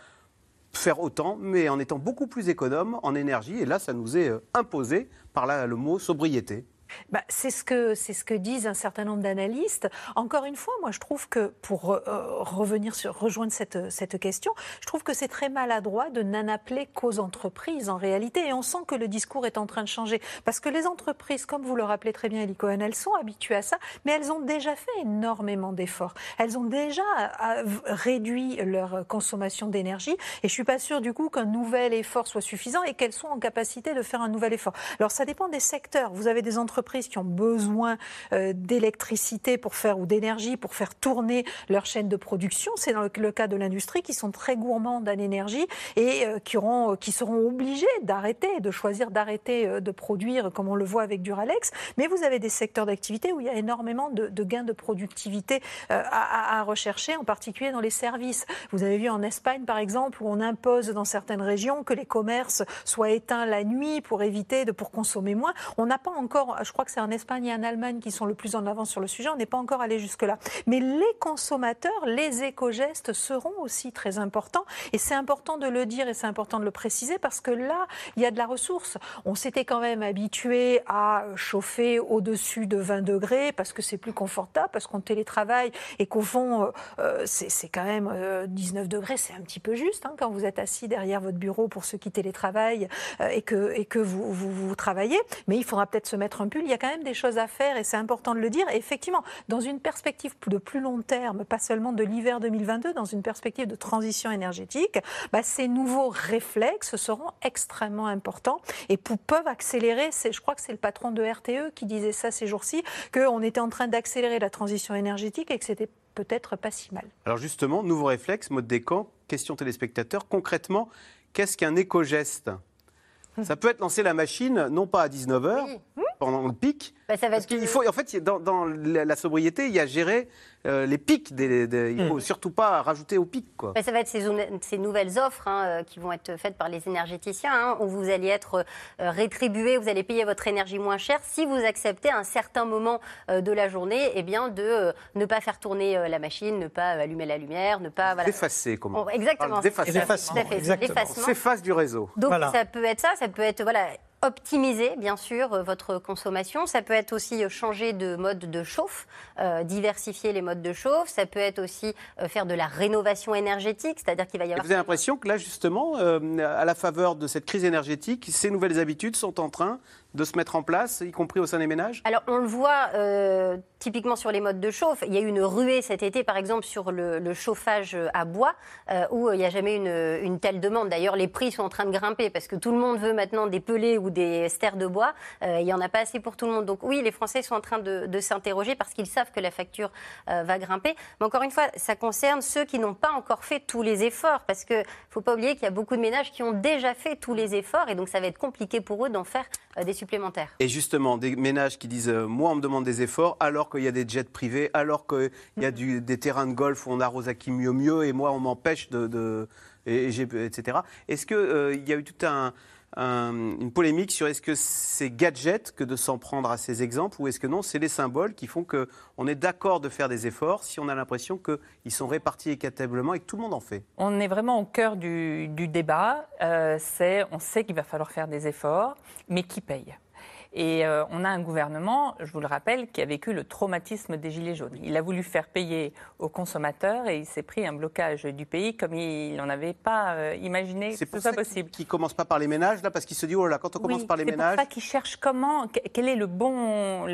faire autant, mais en étant beaucoup plus économe en énergie. Et là, ça nous est euh, imposé par le mot sobriété. Bah, c'est ce que ce que disent un certain nombre d'analystes. Encore une fois, moi je trouve que pour euh, revenir sur rejoindre cette cette question, je trouve que c'est très maladroit de n'en appeler qu'aux entreprises en réalité. Et on sent que le discours est en train de changer parce que les entreprises, comme vous le rappelez très bien, Elie Cohen, elles sont habituées à ça, mais elles ont déjà fait énormément d'efforts. Elles ont déjà euh, réduit leur consommation d'énergie. Et je suis pas sûre du coup qu'un nouvel effort soit suffisant et qu'elles soient en capacité de faire un nouvel effort. Alors ça dépend des secteurs. Vous avez des entreprises qui ont besoin euh, d'électricité pour faire ou d'énergie pour faire tourner leur chaîne de production. C'est dans le, cas de l'industrie qui sont très gourmandes en énergie et euh, qui, seront obligés d'arrêter, de choisir d'arrêter euh, de produire, comme on le voit avec Duralex. Mais vous avez des secteurs d'activité où il y a énormément de, gains de productivité à, rechercher, en particulier dans les services. Vous avez vu en Espagne, par exemple, où on impose dans certaines régions que les commerces soient éteints la nuit pour éviter de pour consommer moins. On n'a pas encore, crois que c'est en Espagne et en Allemagne qui sont le plus en avance sur le sujet. On n'est pas encore allé jusque-là. Mais les consommateurs, les éco-gestes seront aussi très importants. Et c'est important de le dire et c'est important de le préciser parce que là, il y a de la ressource. On s'était quand même habitué à chauffer au-dessus de 20 degrés parce que c'est plus confortable, parce qu'on télétravaille et qu'au fond, euh, euh, c'est quand même 19 euh, degrés, c'est un petit peu juste hein, quand vous êtes assis derrière votre bureau pour ceux qui télétravaillent et que, vous travaillez. Mais il faudra peut-être se mettre un bulle. Il y a quand même des choses à faire et c'est important de le dire. Et effectivement, dans une perspective de plus long terme, pas seulement de l'hiver 2022, dans une perspective de transition énergétique, bah, ces nouveaux réflexes seront extrêmement importants et peuvent accélérer. Je crois que c'est le patron de RTE qui disait ça ces jours-ci, qu'on était en train d'accélérer la transition énergétique et que c'était peut-être pas si mal. Alors justement, nouveau réflexe, mode décan, question téléspectateur. Concrètement, qu'est-ce qu'un éco-geste? Ça peut être lancer la machine, non pas à 19h, pendant le pic. Bah, ça va parce qu'il faut, en fait, dans, dans, la sobriété, il y a géré euh, les pics. Des, il ne faut mm. surtout pas rajouter aux pics. Quoi. Bah, ça va être ces, ces nouvelles offres hein, euh, qui vont être faites par les énergéticiens, hein, où vous allez être euh, rétribué, vous allez payer votre énergie moins cher si vous acceptez à un certain moment de la journée eh bien, de ne pas faire tourner la machine, ne pas allumer la lumière, ne pas... Voilà. D'effacer, comment Exactement. D'effacement. S'efface du réseau. Donc ça peut être ça, ça peut être... Voilà, optimiser, bien sûr, euh, votre consommation. Ça peut être aussi euh, changer de mode de chauffe, euh, diversifier les modes de chauffe. Ça peut être aussi faire de la rénovation énergétique, c'est-à-dire qu'il va y avoir... vous avez l'impression que là, justement, à la faveur de cette crise énergétique, ces nouvelles habitudes sont en train de se mettre en place, y compris au sein des ménages? Alors, on le voit euh, typiquement sur les modes de chauffe. Il y a eu une ruée cet été, par exemple, sur le, chauffage à bois, euh, où il n'y a jamais une, une telle demande. D'ailleurs, les prix sont en train de grimper parce que tout le monde veut maintenant des pelés ou des stères de bois. Euh, il n'y en a pas assez pour tout le monde. Donc oui, les Français sont en train de, de s'interroger parce qu'ils savent que la facture va grimper. Mais encore une fois, ça concerne ceux qui n'ont pas encore fait tous les efforts, parce qu'il ne faut pas oublier qu'il y a beaucoup de ménages qui ont déjà fait tous les efforts, et donc ça va être compliqué pour eux d'en faire des et justement, des ménages qui disent euh, Moi, on me demande des efforts, alors qu'il y a des jets privés, alors qu'il y a du, des terrains de golf où on arrose à qui mieux mieux, et moi, on m'empêche de. de et, etc. Est-ce qu'il euh, y a eu tout un une polémique sur est-ce que c'est gadget que de s'en prendre à ces exemples ou est-ce que non, c'est les symboles qui font qu'on est d'accord de faire des efforts si on a l'impression qu'ils sont répartis équitablement et que tout le monde en fait. On est vraiment au cœur du, débat. Euh, c'est, on sait qu'il va falloir faire des efforts, mais qui paye? Et euh, on a un gouvernement, je vous le rappelle, qui a vécu le traumatisme des Gilets jaunes. Il a voulu faire payer aux consommateurs et il s'est pris un blocage du pays comme il n'en avait pas euh, imaginé c'est ça possible. Qui commence pas par les ménages, là, parce qu'il se dit, oh là, quand on commence par les ménages. C'est pour ça qu'il cherche comment, quel est le bon.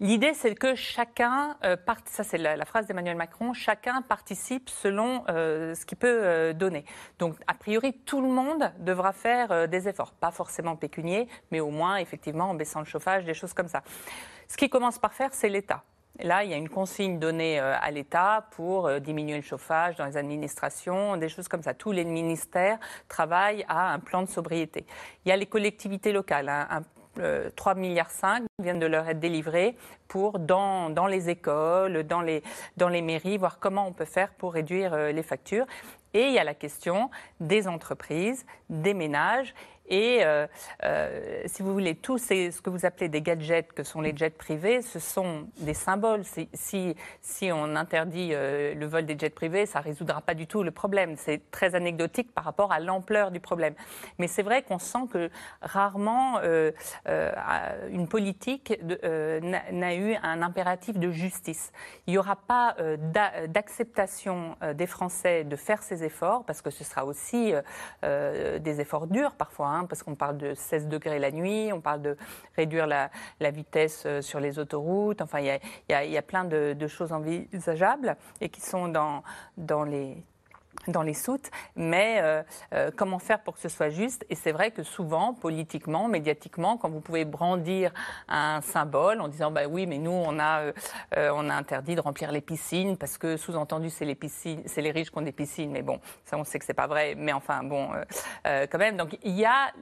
L'idée, c'est que chacun, euh, ça c'est la, phrase d'Emmanuel Macron, chacun participe selon ce qu'il peut donner. Donc, a priori, tout le monde devra faire des efforts. Pas forcément pécuniers, mais au moins, effectivement, en baissant sans le chauffage, des choses comme ça. Ce qui commence par faire, c'est l'État. Là, il y a une consigne donnée euh, à l'État pour euh, diminuer le chauffage dans les administrations, des choses comme ça. Tous les ministères travaillent à un plan de sobriété. Il y a les collectivités locales. Hein, 3 euh, milliards 5 viennent de leur être délivrés pour dans, dans les écoles, dans les, dans les mairies, voir comment on peut faire pour réduire les factures. Et il y a la question des entreprises, des ménages et euh, euh, si vous voulez, tout ce que vous appelez des gadgets, que sont les jets privés, ce sont des symboles. Si, si on interdit euh, le vol des jets privés, ça ne résoudra pas du tout le problème. C'est très anecdotique par rapport à l'ampleur du problème. Mais c'est vrai qu'on sent que rarement une politique n'a eu un impératif de justice. Il n'y aura pas d'acceptation des Français de faire ces efforts, parce que ce sera aussi des efforts durs parfois. Hein, parce qu'on parle de 16 degrés la nuit, on parle de réduire la, vitesse euh, sur les autoroutes. Enfin, il y a, plein de, de, choses envisageables et qui sont dans, dans les dans les soutes, mais euh, euh, comment faire pour que ce soit juste? Et c'est vrai que souvent, politiquement, médiatiquement, quand vous pouvez brandir un symbole en disant bah oui, mais nous on a euh, on a interdit de remplir les piscines parce que sous-entendu c'est les piscines, c'est les riches qui ont des piscines, mais bon, ça on sait que c'est pas vrai, mais enfin bon, quand même. Donc il y a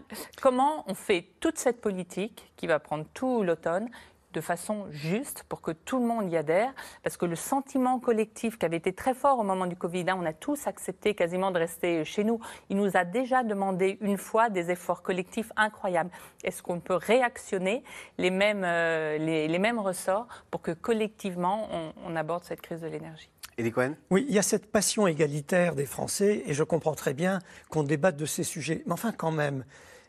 comment on fait toute cette politique qui va prendre tout l'automne de façon juste pour que tout le monde y adhère, parce que le sentiment collectif qui avait été très fort au moment du Covid, là, on a tous accepté quasiment de rester chez nous. Il nous a déjà demandé une fois des efforts collectifs incroyables. Est-ce qu'on peut réactionner les mêmes, euh, les, mêmes ressorts pour que collectivement on, on aborde cette crise de l'énergie? Eddie Cohen? Oui, il y a cette passion égalitaire des Français, et je comprends très bien qu'on débatte de ces sujets. Mais enfin, quand même,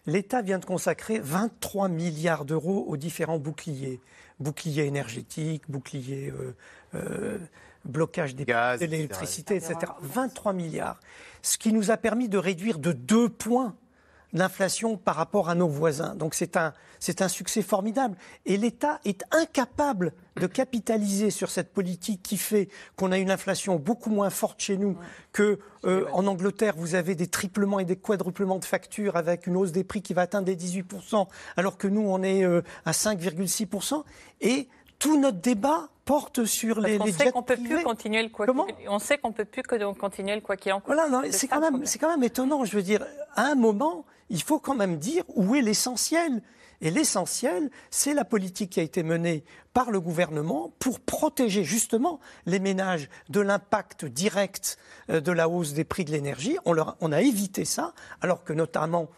l'État vient de consacrer 23 milliards d'euros aux différents boucliers. Bouclier énergétique, bouclier euh, euh, blocage des de l'électricité, etc. 23 milliards. Ce qui nous a permis de réduire de deux points l'inflation par rapport à nos voisins. Donc c'est un, c'est un succès formidable. Et l'État est incapable de capitaliser sur cette politique qui fait qu'on a une inflation beaucoup moins forte chez nous que euh, en Angleterre. Vous avez des triplements et des quadruplements de factures avec une hausse des prix qui va atteindre les 18%, alors que nous on est euh, à 5,6%. Et tout notre débat porte sur les, on les sait qu'on peut plus continuer le quoi Comment qu'il- on sait qu'on peut plus que continuer le quoi qu'il en coûte. Voilà, quand même, c'est quand même étonnant. Je veux dire, à un moment, il faut quand même dire où est l'essentiel. Et l'essentiel, c'est la politique qui a été menée par le gouvernement pour protéger justement les ménages de l'impact direct euh, de la hausse des prix de l'énergie. On, a évité ça, alors que notamment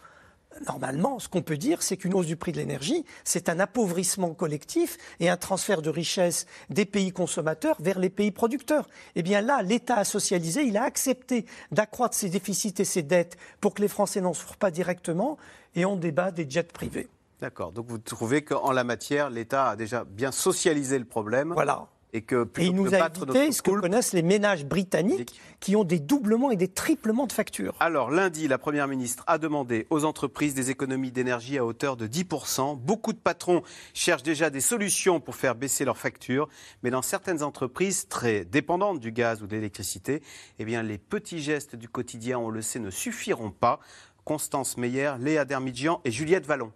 Normalement, ce qu'on peut dire, c'est qu'une hausse du prix de l'énergie, c'est un appauvrissement collectif et un transfert de richesse des pays consommateurs vers les pays producteurs. Eh bien là, l'État a socialisé, il a accepté d'accroître ses déficits et ses dettes pour que les Français n'en souffrent pas directement et on débat des jets privés. D'accord. Donc vous trouvez qu'en la matière, l'État a déjà bien socialisé le problème. Voilà. Et que Et il que nous a évité notre ce que connaissent les ménages britanniques qui ont des doublements et des triplements de factures. Alors, lundi, la Première ministre a demandé aux entreprises des économies d'énergie à hauteur de 10%. Beaucoup de patrons cherchent déjà des solutions pour faire baisser leurs factures. Mais dans certaines entreprises très dépendantes du gaz ou de l'électricité, eh bien, les petits gestes du quotidien, on le sait, ne suffiront pas. Constance Meyer, Léa Dermidjian et Juliette Vallon.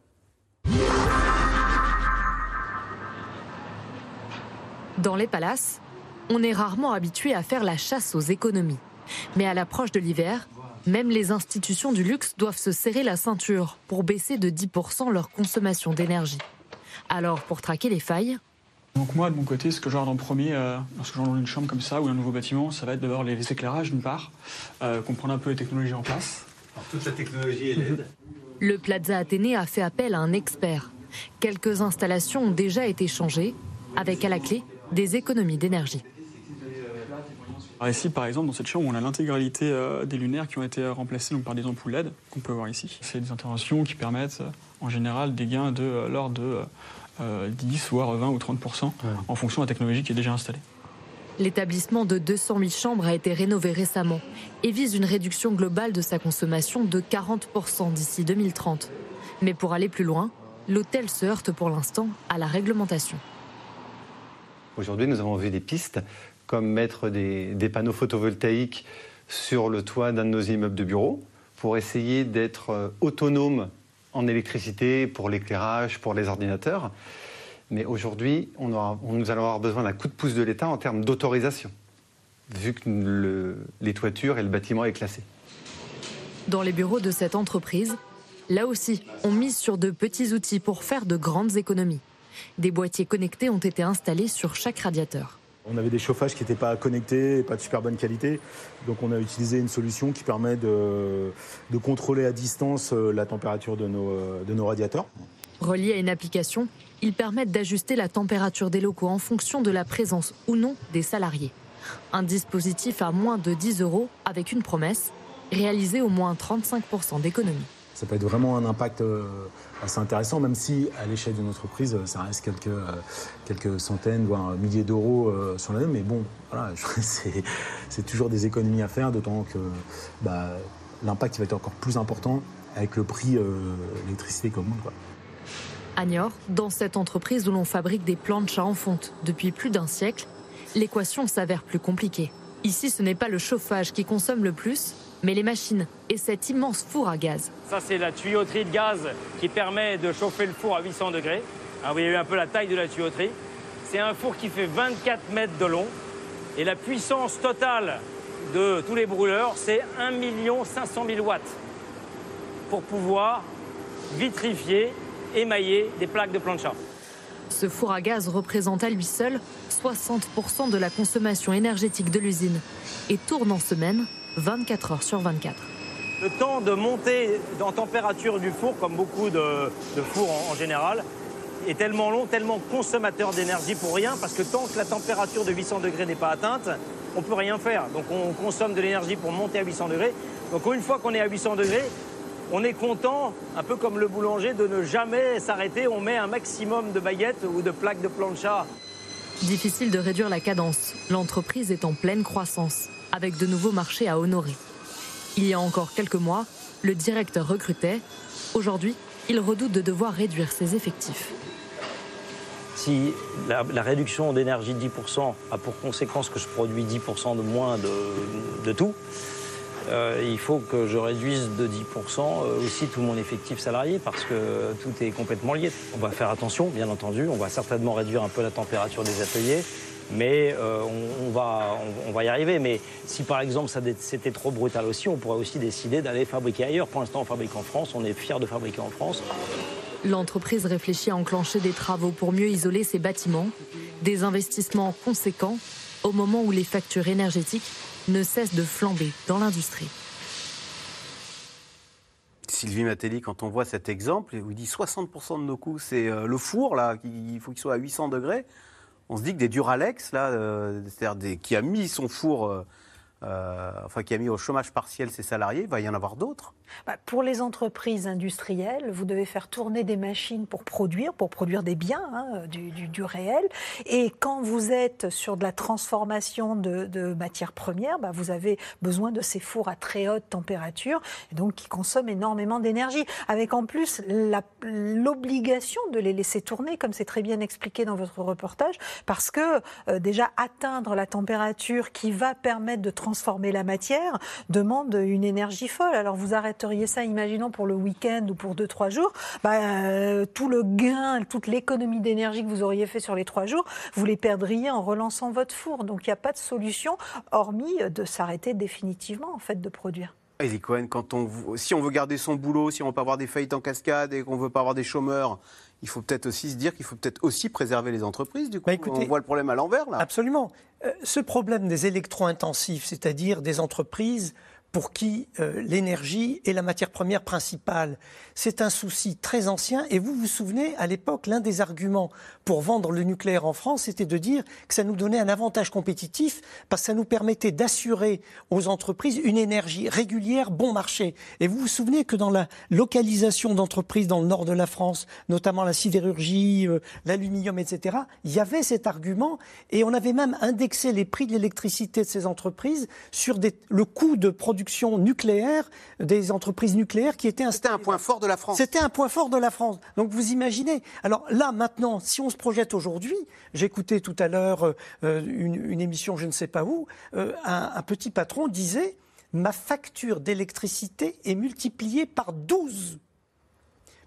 Dans les palaces, on est rarement habitué à faire la chasse aux économies. Mais à l'approche de l'hiver, même les institutions du luxe doivent se serrer la ceinture pour baisser de 10% leur consommation d'énergie. Alors, pour traquer les failles, Donc moi, de mon côté, ce que je regarde en premier, euh, lorsque dans une chambre comme ça ou un nouveau bâtiment, ça va être d'abord les éclairages d'une part, euh, comprendre un peu les technologies en place. toute la technologie est LED. le Plaza Athénée a fait appel à un expert. Quelques installations ont déjà été changées, avec à la clé des économies d'énergie. Alors ici, par exemple, dans cette chambre, on a l'intégralité euh, des lunaires qui ont été euh, remplacées donc, par des ampoules LED qu'on peut voir ici. C'est des interventions qui permettent, euh, en général, des gains de l'ordre de euh, 10, voire 20 ou 30% en fonction de la technologie qui est déjà installée. L'établissement de 200 000 chambres a été rénové récemment et vise une réduction globale de sa consommation de 40% d'ici 2030. Mais pour aller plus loin, l'hôtel se heurte pour l'instant à la réglementation. Aujourd'hui, nous avons vu des pistes comme mettre des, panneaux photovoltaïques sur le toit d'un de nos immeubles de bureaux pour essayer d'être euh, autonome en électricité pour l'éclairage, pour les ordinateurs. Mais aujourd'hui, on nous allons avoir besoin d'un coup de pouce de l'État en termes d'autorisation, vu que le- les toitures et le bâtiment est classé. Dans les bureaux de cette entreprise, là aussi, on mise sur de petits outils pour faire de grandes économies. Des boîtiers connectés ont été installés sur chaque radiateur. On avait des chauffages qui n'étaient pas connectés, pas de super bonne qualité. Donc on a utilisé une solution qui permet de, de contrôler à distance euh, la température de nos, euh, de nos radiateurs. Reliés à une application, ils permettent d'ajuster la température des locaux en fonction de la présence ou non des salariés. Un dispositif à moins de 10 euros avec une promesse, réaliser au moins 35% d'économie. Ça peut être vraiment un impact euh, assez intéressant, même si à l'échelle d'une entreprise, euh, ça reste quelques, euh, quelques centaines, voire milliers d'euros sur l'année. Mais bon, voilà, c'est toujours des économies à faire, d'autant que bah, l'impact va être encore plus important avec le prix euh, qui augmente. quoi. À Niort, dans cette entreprise où l'on fabrique des planches en fonte depuis plus d'un siècle, l'équation s'avère plus compliquée. Ici, ce n'est pas le chauffage qui consomme le plus, mais les machines et cet immense four à gaz. Ça, c'est la tuyauterie de gaz qui permet de chauffer le four à 800 degrés. Hein, vous voyez un peu la taille de la tuyauterie. C'est un four qui fait 24 mètres de long. Et la puissance totale de tous les brûleurs, c'est 1 500 000 watts pour pouvoir vitrifier, émailler des plaques de plancha. Ce four à gaz représente à lui seul 60% de la consommation énergétique de l'usine et tourne en semaine 24 heures sur 24. Le temps de monter en température du four, comme beaucoup de, de fours en, en général, est tellement long, tellement consommateur d'énergie pour rien, parce que tant que la température de 800 degrés n'est pas atteinte, on peut rien faire. Donc on consomme de l'énergie pour monter à 800 degrés. Donc une fois qu'on est à 800 degrés, on est content, un peu comme le boulanger, de ne jamais s'arrêter. On met un maximum de baguettes ou de plaques de plancha. Difficile de réduire la cadence. L'entreprise est en pleine croissance, avec de nouveaux marchés à honorer. Il y a encore quelques mois, Le directeur recrutait. Aujourd'hui, il redoute de devoir réduire ses effectifs. Si la, réduction d'énergie de 10% a pour conséquence que je produis 10% de moins de, de tout, euh, il faut que je réduise de 10% euh, aussi tout mon effectif salarié parce que tout est complètement lié. On va faire attention, bien entendu, on va certainement réduire un peu la température des ateliers, mais euh, on, on va, on, on va y arriver. Mais si par exemple c'était trop brutal aussi, on pourrait aussi décider d'aller fabriquer ailleurs. Pour l'instant, on fabrique en France, on est fiers de fabriquer en France. L'entreprise réfléchit à enclencher des travaux pour mieux isoler ses bâtiments, des investissements conséquents au moment où les factures énergétiques ne cessent de flamber dans l'industrie. Sylvie Matelli, quand on voit cet exemple, où il dit 60% de nos coûts, c'est euh, le four, là, il faut qu'il soit à 800 degrés. On se dit que des Duralex, là, euh, c'est-à-dire qui a mis son four, euh, euh, enfin qui a mis au chômage partiel ses salariés, il va y en avoir d'autres. Bah, Pour les entreprises industrielles, vous devez faire tourner des machines pour produire, pour produire des biens, hein, du, réel. Et quand vous êtes sur de la transformation de, matières premières, bah, vous avez besoin de ces fours à très haute température, donc qui consomment énormément d'énergie. Avec en plus l'obligation de les laisser tourner, comme c'est très bien expliqué dans votre reportage, parce que euh, déjà atteindre la température qui va permettre de transformer la matière demande une énergie folle. Alors vous arrêteriez ça, imaginons pour le week-end ou pour deux trois jours, bah, euh, tout le gain, toute l'économie d'énergie que vous auriez fait sur les trois jours, vous les perdriez en relançant votre four. Donc il n'y a pas de solution hormis de s'arrêter définitivement en fait de produire. Elie Cohen, quand on, si on veut garder son boulot, si on veut pas avoir des faillites en cascade et qu'on veut pas avoir des chômeurs, il faut peut-être aussi se dire qu'il faut peut-être aussi préserver les entreprises. Du coup, Bah, écoutez- on voit le problème à l'envers là. Absolument. Euh, ce problème des électro-intensifs, c'est-à-dire des entreprises pour qui euh, l'énergie est la matière première principale, c'est un souci très ancien. Et vous vous souvenez, à l'époque, l'un des arguments pour vendre le nucléaire en France, c'était de dire que ça nous donnait un avantage compétitif parce que ça nous permettait d'assurer aux entreprises une énergie régulière, bon marché. Et vous vous souvenez que dans la localisation d'entreprises dans le nord de la France, notamment la sidérurgie, euh, l'aluminium, etc., il y avait cet argument et on avait même indexé les prix de l'électricité de ces entreprises sur le coût de production nucléaire des entreprises nucléaires qui étaient C'était un point fort de la France. c'était un point fort de la France. Donc vous imaginez. Alors là, maintenant, si on se projette aujourd'hui, j'écoutais tout à l'heure euh, euh, une, une émission, je ne sais pas où, euh, un, un petit patron disait ma facture d'électricité est multipliée par 12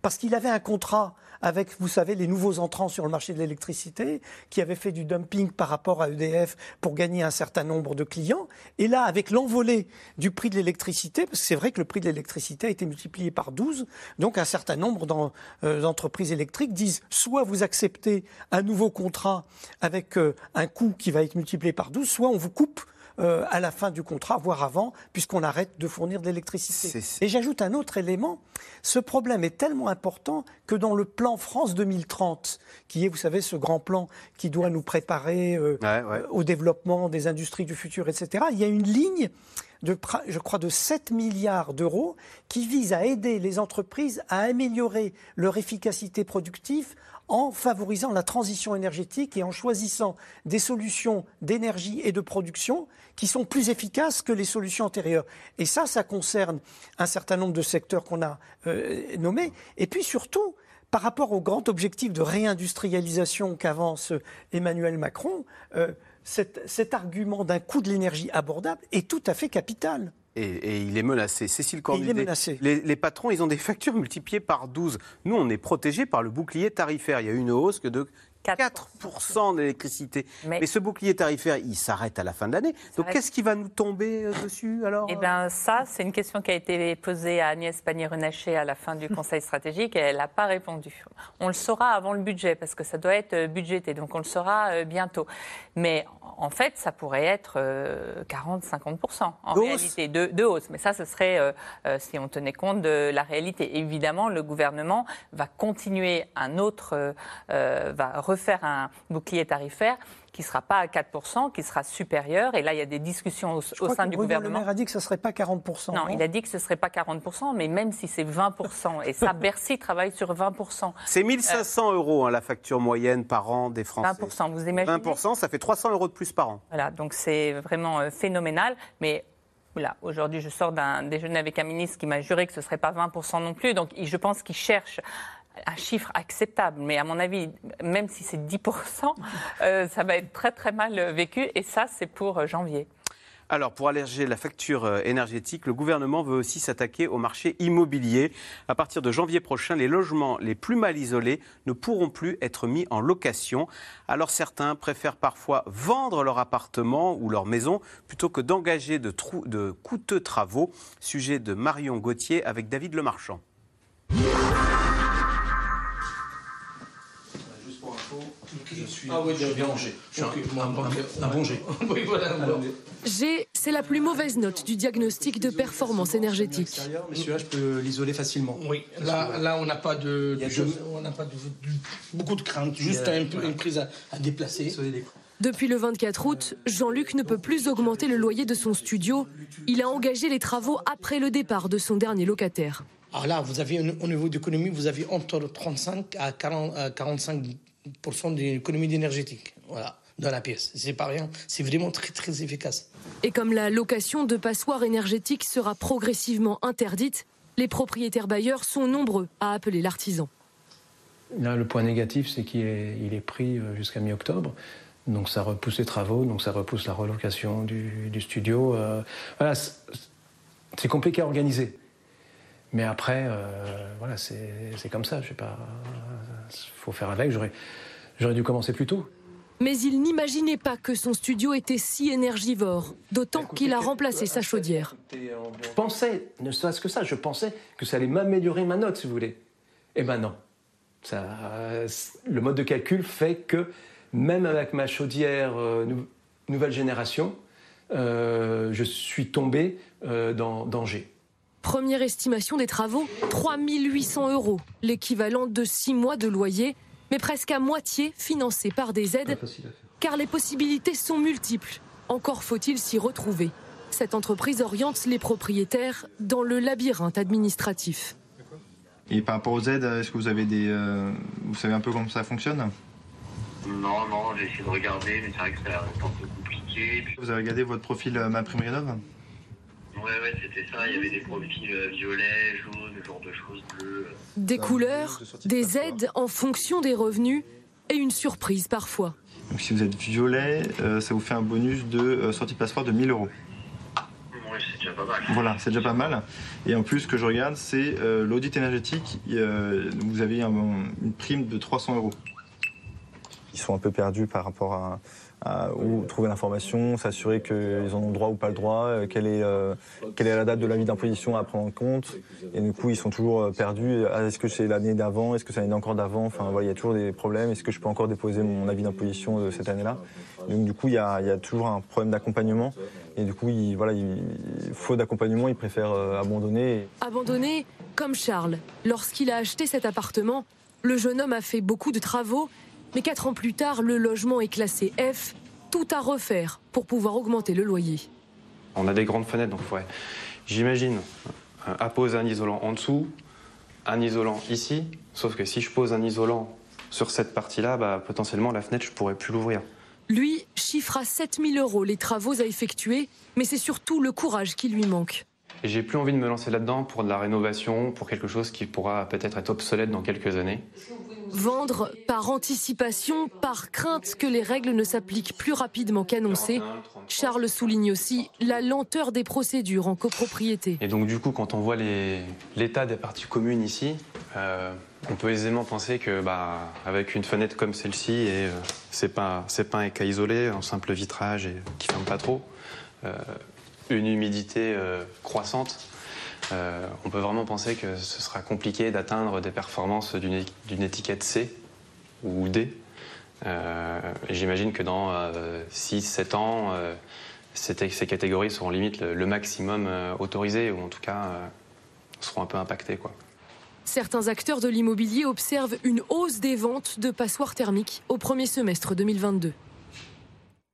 parce qu'il avait un contrat avec, vous savez, les nouveaux entrants sur le marché de l'électricité, qui avaient fait du dumping par rapport à EDF pour gagner un certain nombre de clients. Et là, avec l'envolée du prix de l'électricité, parce que c'est vrai que le prix de l'électricité a été multiplié par 12, donc un certain nombre d'en- euh, d'entreprises électriques disent soit vous acceptez un nouveau contrat avec euh, un coût qui va être multiplié par 12, soit on vous coupe euh, à la fin du contrat, voire avant, puisqu'on arrête de fournir de l'électricité. Et j'ajoute un autre élément. Ce problème est tellement important que dans le plan France 2030, qui est, vous savez, ce grand plan qui doit nous préparer euh, euh, au développement des industries du futur, etc., il y a une ligne de, je crois, de 7 milliards d'euros qui vise à aider les entreprises à améliorer leur efficacité productive en favorisant la transition énergétique et en choisissant des solutions d'énergie et de production qui sont plus efficaces que les solutions antérieures. Et ça, ça concerne un certain nombre de secteurs qu'on a euh, nommés. Et puis surtout, par rapport au grand objectif de réindustrialisation qu'avance Emmanuel Macron, euh, cet, cet argument d'un coût de l'énergie abordable est tout à fait capital. Et, et il est menacé. Cécile Cornudet, il est menacé. Les, les patrons, ils ont des factures multipliées par 12. Nous, on est protégés par le bouclier tarifaire. Il y a eu une hausse que de 4% d'électricité. Mais... ce bouclier tarifaire, il s'arrête à la fin de l'année. Donc qu'est-ce qui va nous tomber euh, dessus alors Eh bien, ça, c'est une question qui a été posée à Agnès Pannier-Runacher à la fin du Conseil stratégique et elle n'a pas répondu. On le saura avant le budget parce que ça doit être euh, budgété, donc on le saura euh, bientôt. Mais en fait, ça pourrait être euh, 40-50% en De réalité de, de hausse. Mais ça, ce serait euh, si on tenait compte de la réalité. Évidemment, le gouvernement va continuer un autre, euh, va refaire un bouclier tarifaire qui ne sera pas à 4%, qui sera supérieur. Et là, il y a des discussions au, sein que du Bruno Le gouvernement. Maire a dit que ce ne serait pas 40%. Non, il a dit que ce ne serait pas 40%, mais même si c'est 20%, et ça, Bercy travaille sur 20%. C'est 1500 euros hein, la facture moyenne par an des Français. 20%, vous imaginez 20%, ça fait 300 euros de plus par an. Voilà, donc c'est vraiment euh, phénoménal, mais Oula, aujourd'hui, je sors d'un déjeuner avec un ministre qui m'a juré que ce ne serait pas 20% non plus. Donc, je pense qu'il cherche un chiffre acceptable. Mais à mon avis, même si c'est 10%, euh, ça va être très, très mal vécu. Et ça, c'est pour janvier. Alors, pour alléger la facture euh, énergétique, le gouvernement veut aussi s'attaquer au marché immobilier. À partir de janvier prochain, les logements les plus mal isolés ne pourront plus être mis en location. Alors, certains préfèrent parfois vendre leur appartement ou leur maison plutôt que d'engager de, de coûteux travaux. Sujet de Marion Gauthier avec David Lemarchand. Euh, ah oui, je suis rangé. Un, ah, oui, voilà, G, c'est la plus mauvaise note du diagnostic de performance énergétique. Mais celui-là, je peux l'isoler facilement. Oui, là, là on n'a pas de, on n'a pas de, beaucoup de crainte, juste une prise à, déplacer. Depuis le 24 août, Jean-Luc ne peut plus augmenter le loyer de son studio. Il a engagé les travaux après le départ de son dernier locataire. Alors là, vous avez, au niveau d'économie, vous avez entre 35 à 40, 45 de l'économie énergétique. Voilà dans la pièce. C'est pas rien, c'est vraiment très très efficace. Et comme la location de passoires énergétiques sera progressivement interdite, les propriétaires bailleurs sont nombreux à appeler l'artisan. Là, le point négatif, c'est qu'il est, pris euh, jusqu'à mi-octobre. Donc ça repousse les travaux, donc ça repousse la relocation du, studio. Euh, voilà, c'est compliqué à organiser. Mais après, euh, voilà, c'est comme ça. Je sais pas. Faut faire avec. J'aurais dû commencer plus tôt. Mais il n'imaginait pas que son studio était si énergivore, d'autant qu'il a remplacé sa chaudière. Je pensais, ne serait-ce que ça, je pensais que ça allait m'améliorer ma note, si vous voulez. Et ben non. Ça, le mode de calcul fait que même avec ma chaudière euh, nouvelle génération, euh, je suis tombé dans danger. Première estimation des travaux, 3800 euros, l'équivalent de 6 mois de loyer, mais presque à moitié financé par des aides, car les possibilités sont multiples. Encore faut-il s'y retrouver. Cette entreprise oriente les propriétaires dans le labyrinthe administratif. Et par rapport aux aides, est-ce que vous avez des, euh, vous savez un peu comment ça fonctionne? Non, non, j'ai essayé de regarder, mais c'est vrai que c'est un peu compliqué. Vous avez regardé votre profil euh, Ma Prime Rénov Ouais, ouais, c'était ça. Il y avait des profils euh, violets, jaunes, ce genre de choses bleues. Des couleurs, des aides en fonction des revenus et une surprise parfois. Donc, si vous êtes violet, euh, ça vous fait un bonus de euh, sortie passeport de 1000 euros. Ouais, c'est déjà pas mal. Voilà, c'est déjà pas mal. Et en plus, ce que je regarde, c'est l'audit énergétique. vous avez une prime de 300 euros. Ils sont un peu perdus par rapport à, ou trouver l'information, s'assurer qu'ils en ont droit ou pas le droit, euh, quelle est, euh, quelle est la date de l'avis d'imposition à prendre en compte. Et du coup, ils sont toujours euh, perdus. Ah, est-ce que c'est l'année d'avant? Est-ce que c'est l'année encore d'avant? Enfin, voilà, il y a toujours des problèmes. Est-ce que je peux encore déposer mon avis d'imposition de cette année-là? Donc, du coup, il y, a, il y, a, toujours un problème d'accompagnement. Et du coup, il, voilà, il, faut d'accompagnement, ils préfèrent abandonner. Abandonner comme Charles. Lorsqu'il a acheté cet appartement, le jeune homme a fait beaucoup de travaux mais quatre ans plus tard, le logement est classé F, tout à refaire pour pouvoir augmenter le loyer. On a des grandes fenêtres, donc ouais. j'imagine euh, apposer un isolant en dessous, un isolant ici, sauf que si je pose un isolant sur cette partie-là, bah, potentiellement la fenêtre, je pourrais plus l'ouvrir. Lui chiffre à 7000 euros les travaux à effectuer, mais c'est surtout le courage qui lui manque. J'ai plus envie de me lancer là-dedans pour de la rénovation, pour quelque chose qui pourra peut-être être obsolète dans quelques années. Vendre par anticipation, par crainte que les règles ne s'appliquent plus rapidement qu'annoncé. Charles souligne aussi la lenteur des procédures en copropriété. Et donc du coup, quand on voit l'état des parties communes ici, euh, on peut aisément penser que, bah, avec une fenêtre comme celle-ci, et euh, c'est pas c'est pas un cas isolé, un simple vitrage et qui ferme pas trop, euh, une humidité croissante, euh, on peut vraiment penser que ce sera compliqué d'atteindre des performances d'une étiquette C ou D. Euh, j'imagine que dans 6-7 euh, ans, ces, catégories seront limite le, maximum autorisé, ou en tout cas seront un peu impactées. Certains acteurs de l'immobilier observent une hausse des ventes de passoires thermiques au premier semestre 2022.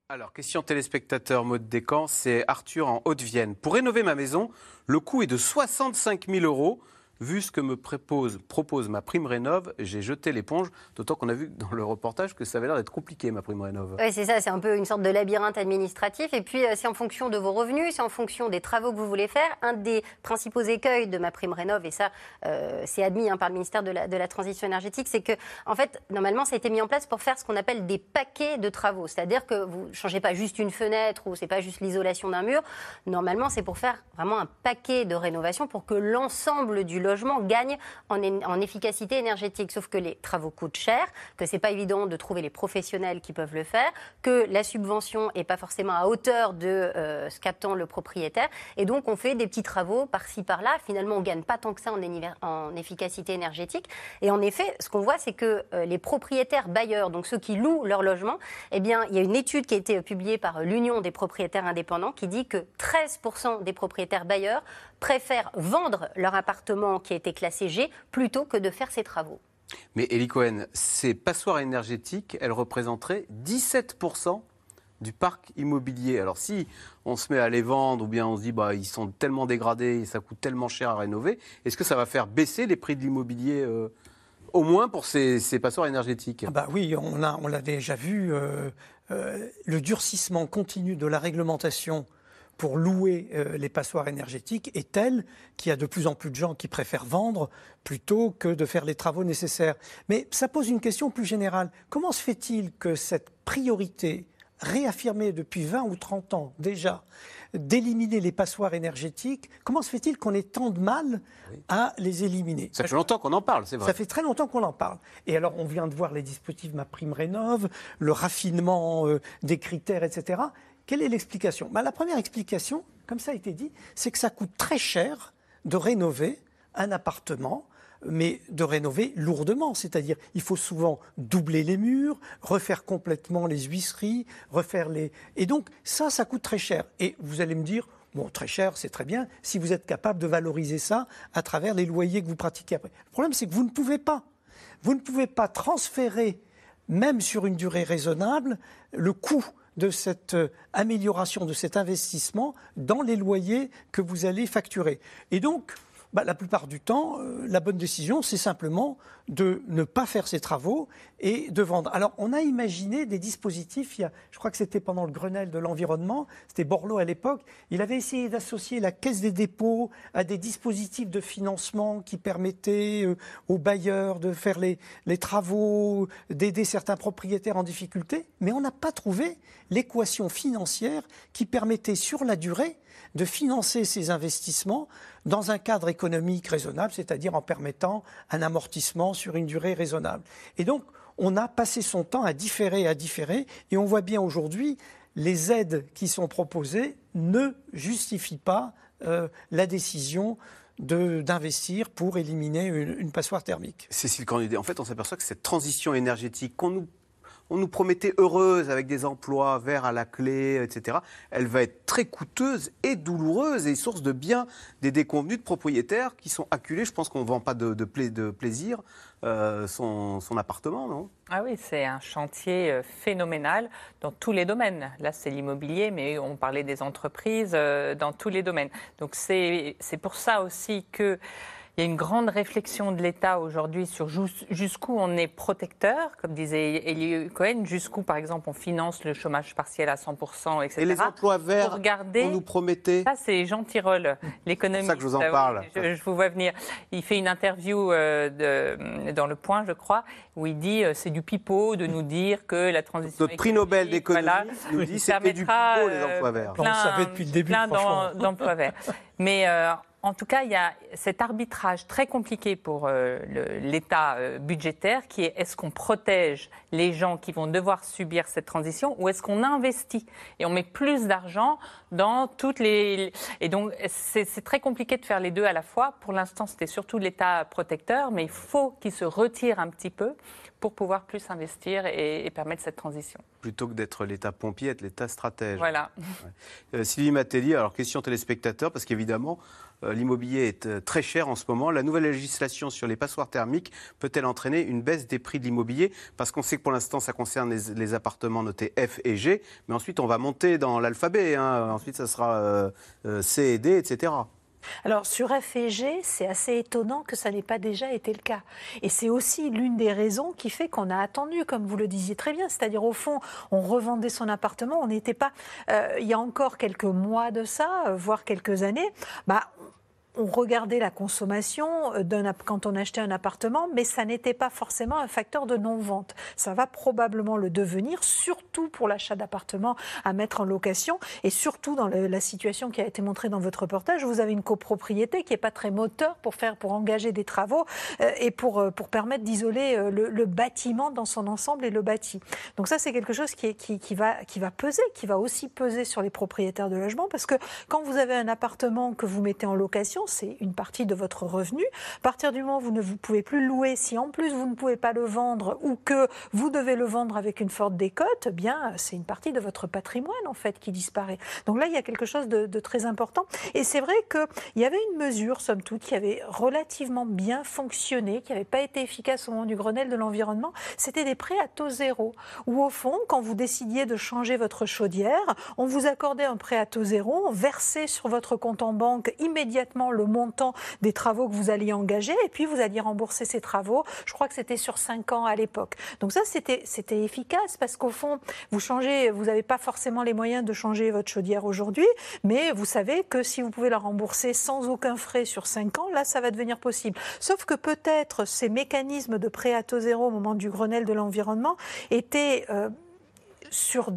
Alors, question téléspectateur mode décant, c'est Arthur en Haute-Vienne. Pour rénover ma maison, le coût est de 65 000 euros. Vu ce que me propose, propose ma prime rénov, j'ai jeté l'éponge, d'autant qu'on a vu dans le reportage que ça avait l'air d'être compliqué, ma prime rénov. Oui, c'est ça, c'est un peu une sorte de labyrinthe administratif. Et puis, euh, c'est en fonction de vos revenus, c'est en fonction des travaux que vous voulez faire. Un des principaux écueils de ma prime rénov, et ça, euh, c'est admis hein, par le ministère de la, de la Transition énergétique, c'est que, en fait, normalement, ça a été mis en place pour faire ce qu'on appelle des paquets de travaux. C'est-à-dire que vous ne changez pas juste une fenêtre ou c'est pas juste l'isolation d'un mur. Normalement, c'est pour faire vraiment un paquet de rénovation pour que l'ensemble du logement gagne en, en, efficacité énergétique. Sauf que les travaux coûtent cher, que c'est pas évident de trouver les professionnels qui peuvent le faire, que la subvention est pas forcément à hauteur de euh, ce qu'attend le propriétaire. Et donc, on fait des petits travaux par-ci, par-là. Finalement, on gagne pas tant que ça en, efficacité énergétique. Et en effet, ce qu'on voit, c'est que euh, les propriétaires bailleurs, donc ceux qui louent leur logement, eh bien, il y a une étude qui a été publiée par l'Union des propriétaires indépendants qui dit que 13% des propriétaires bailleurs préfèrent vendre leur appartement qui a été classé G plutôt que de faire ces travaux. Mais Elie Cohen, ces passoires énergétiques, elles représenteraient 17% du parc immobilier. Alors si on se met à les vendre ou bien on se dit bah ils sont tellement dégradés et ça coûte tellement cher à rénover, est-ce que ça va faire baisser les prix de l'immobilier euh, au moins pour ces, ces passoires énergétiques? Ah bah Oui, on l'a on déjà vu. Euh, euh, le durcissement continu de la réglementation pour louer euh, les passoires énergétiques est tel qu'il y a de plus en plus de gens qui préfèrent vendre plutôt que de faire les travaux nécessaires. Mais ça pose une question plus générale. Comment se fait-il que cette priorité réaffirmée depuis 20 ou 30 ans déjà d'éliminer les passoires énergétiques, comment se fait-il qu'on ait tant de mal à les éliminer? Ça fait longtemps qu'on en parle, c'est vrai. Ça fait très longtemps qu'on en parle. Et alors, on vient de voir les dispositifs Ma Prime Rénov, le raffinement euh, des critères, etc. Quelle est l'explication? Bah, La première explication, comme ça a été dit, c'est que ça coûte très cher de rénover un appartement mais de rénover lourdement. C'est-à-dire, il faut souvent doubler les murs, refaire complètement les huisseries, refaire les. Et donc, ça, ça coûte très cher. Et vous allez me dire, bon, très cher, c'est très bien, si vous êtes capable de valoriser ça à travers les loyers que vous pratiquez après. Le problème, c'est que vous ne pouvez pas. Vous ne pouvez pas transférer, même sur une durée raisonnable, le coût de cette euh, amélioration, de cet investissement dans les loyers que vous allez facturer. Et donc, bah, la plupart du temps, euh, la bonne décision, c'est simplement de ne pas faire ces travaux et de vendre. Alors, on a imaginé des dispositifs, il y a, je crois que c'était pendant le Grenelle de l'environnement, c'était Borloo à l'époque, il avait essayé d'associer la Caisse des dépôts à des dispositifs de financement qui permettaient euh, aux bailleurs de faire les, les travaux, d'aider certains propriétaires en difficulté, mais on n'a pas trouvé l'équation financière qui permettait sur la durée de financer ces investissements dans un cadre économique raisonnable, c'est-à-dire en permettant un amortissement sur une durée raisonnable. Et donc, on a passé son temps à différer, à différer, et on voit bien aujourd'hui, les aides qui sont proposées ne justifient pas euh, la décision d'investir pour éliminer une, une passoire thermique. Cécile Cornudet, en fait, on s'aperçoit que cette transition énergétique qu'on nous on nous promettait heureuse avec des emplois verts à la clé, etc. Elle va être très coûteuse et douloureuse et source de bien des déconvenus de propriétaires qui sont acculés. Je pense qu'on ne vend pas de, plaisir euh, son, appartement, non? Ah oui, c'est un chantier euh, phénoménal dans tous les domaines. Là, c'est l'immobilier, mais on parlait des entreprises euh, dans tous les domaines. Donc c'est pour ça aussi que il y a une grande réflexion de l'État aujourd'hui sur jusqu'où on est protecteur, comme disait Elie Cohen, jusqu'où, par exemple, on finance le chômage partiel à 100%, etc. Et les emplois verts qu'on nous promettait Ça, c'est Jean Tirole, l'économiste. C'est ça que je vous en parle. Je, vous vois venir. Il fait une interview euh, de, dans Le Point, je crois, où il dit euh, c'est du pipeau de nous dire que la transition. Notre prix Nobel d'économie nous dit c'est du pipeau, les emplois verts. on savait depuis le début, plein d'emplois verts. Mais euh, en tout cas, il y a cet arbitrage très compliqué pour euh, l'État euh, budgétaire qui est est-ce qu'on protège les gens qui vont devoir subir cette transition ou est-ce qu'on investit et on met plus d'argent dans toutes les. Et donc, c'est très compliqué de faire les deux à la fois. Pour l'instant, c'était surtout l'État protecteur, mais il faut qu'il se retire un petit peu pour pouvoir plus investir et, permettre cette transition. Plutôt que d'être l'État pompier, être l'État stratège. Voilà. Euh, Sylvie Matelli, alors question téléspectateur, parce qu'évidemment, euh, l'immobilier est euh, très cher en ce moment. La nouvelle législation sur les passoires thermiques peut-elle entraîner une baisse des prix de l'immobilier? Parce qu'on sait que pour l'instant, ça concerne les, appartements notés F et G, mais ensuite, on va monter dans l'alphabet. Hein. Ensuite, ça sera C et D, etc. Alors sur F c'est assez étonnant que ça n'ait pas déjà été le cas. Et c'est aussi l'une des raisons qui fait qu'on a attendu, comme vous le disiez très bien. C'est-à-dire au fond, on revendait son appartement, on n'était pas, euh, il y a encore quelques mois de ça, euh, voire quelques années, bah, on regardait la consommation euh, quand on achetait un appartement, mais ça n'était pas forcément un facteur de non-vente. Ça va probablement le devenir, surtout pour l'achat d'appartements à mettre en location, et surtout dans la situation qui a été montrée dans votre reportage, vous avez une copropriété qui n'est pas très moteur pour faire, pour engager des travaux euh, et pour euh, pour permettre d'isoler le, le bâtiment dans son ensemble et le bâti. Donc ça, c'est quelque chose qui, est, qui, qui va qui va peser, qui va aussi peser sur les propriétaires de logements, parce que quand vous avez un appartement que vous mettez en location, c'est une partie de votre revenu. À partir du moment où vous ne pouvez plus louer, si en plus vous ne pouvez pas le vendre ou que vous devez le vendre avec une forte décote, eh bien c'est une partie de votre patrimoine en fait qui disparaît. Donc là, il y a quelque chose de, de très important. Et c'est vrai qu'il y avait une mesure, somme toute, qui avait relativement bien fonctionné, qui n'avait pas été efficace au moment du Grenelle de l'environnement. C'était des prêts à taux zéro, où au fond, quand vous décidiez de changer votre chaudière, on vous accordait un prêt à taux zéro, on versait sur votre compte en banque immédiatement le montant des travaux que vous alliez engager, et puis vous alliez rembourser ces travaux. Je crois que c'était sur 5 ans à l'époque. Donc ça, c'était efficace parce qu'au fond, vous changez, vous n'avez pas forcément les moyens de changer votre chaudière aujourd'hui, mais vous savez que si vous pouvez la rembourser sans aucun frais sur 5 ans, là, ça va devenir possible. Sauf que peut-être ces mécanismes de prêt à taux zéro au moment du Grenelle de l'environnement étaient euh, sur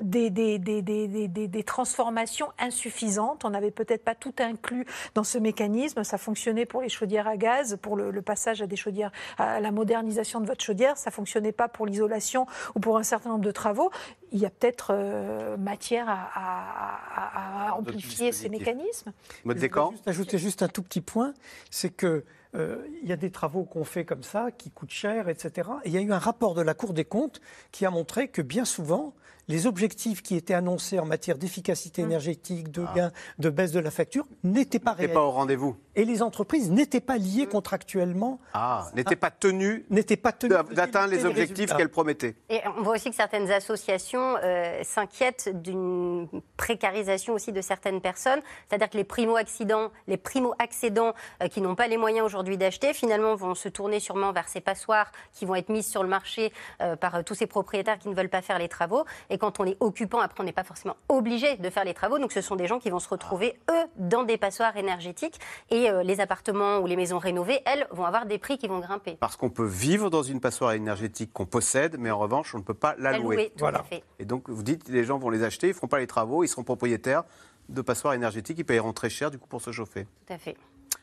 des, des, des, des, des- des- des transformations insuffisantes. On n'avait peut-être pas tout inclus dans ce mécanisme. Ça fonctionnait pour les chaudières à gaz, pour le, le passage à des chaudières, à la modernisation de votre chaudière. Ça fonctionnait pas pour l'isolation ou pour un certain nombre de travaux. Il y a peut-être euh, matière à, à- à- à amplifier ces mécanismes. Mode Je voudrais juste ajouter juste un tout petit point, c'est que euh, il y a des travaux qu'on fait comme ça, qui coûtent cher, etc. Et il y a eu un rapport de la Cour des comptes qui a montré que bien souvent, les objectifs qui étaient annoncés en matière d'efficacité énergétique, de gain, de baisse de la facture, n'étaient pas réalisés. pas au rendez-vous. Et les entreprises n'étaient pas liées contractuellement, Ah, pas n'étaient pas tenues d'atteindre les objectifs résultats. qu'elle promettait. Et on voit aussi que certaines associations euh, s'inquiètent d'une précarisation aussi de certaines personnes. C'est-à-dire que les primo-accidents, les primo-accédants euh, qui n'ont pas les moyens aujourd'hui d'acheter, finalement vont se tourner sûrement vers ces passoires qui vont être mises sur le marché euh, par tous ces propriétaires qui ne veulent pas faire les travaux. Et quand on est occupant, après on n'est pas forcément obligé de faire les travaux. Donc ce sont des gens qui vont se retrouver, eux, dans des passoires énergétiques. Et les appartements ou les maisons rénovées, elles, vont avoir des prix qui vont grimper. Parce qu'on peut vivre dans une passoire énergétique qu'on possède, mais en revanche, on ne peut pas la La louer. louer, tout à fait. Et donc, vous dites, les gens vont les acheter, ils ne feront pas les travaux, ils seront propriétaires de passoires énergétiques, ils payeront très cher du coup pour se chauffer. Tout à fait.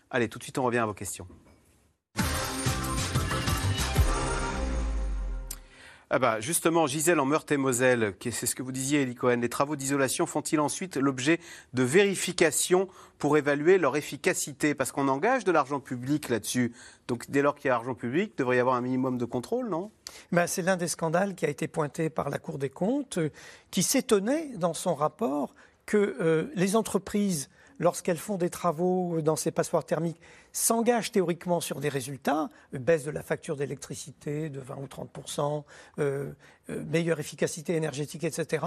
Allez, tout de suite, on revient à vos questions. Ah bah, justement, Gisèle en Meurthe-et-Moselle, c'est ce que vous disiez, Elie Cohen, les travaux d'isolation font-ils ensuite l'objet de vérifications pour évaluer leur efficacité? Parce qu'on engage de l'argent public là-dessus. Donc dès lors qu'il y a argent public, il devrait y avoir un minimum de contrôle, non? Ben, c'est l'un des scandales qui a été pointé par la Cour des comptes, euh, qui s'étonnait dans son rapport que euh, les entreprises, lorsqu'elles font des travaux dans ces passoires thermiques, s'engagent théoriquement sur des résultats, baisse de la facture d'électricité de 20 ou 30% euh, euh, meilleure efficacité énergétique, etc.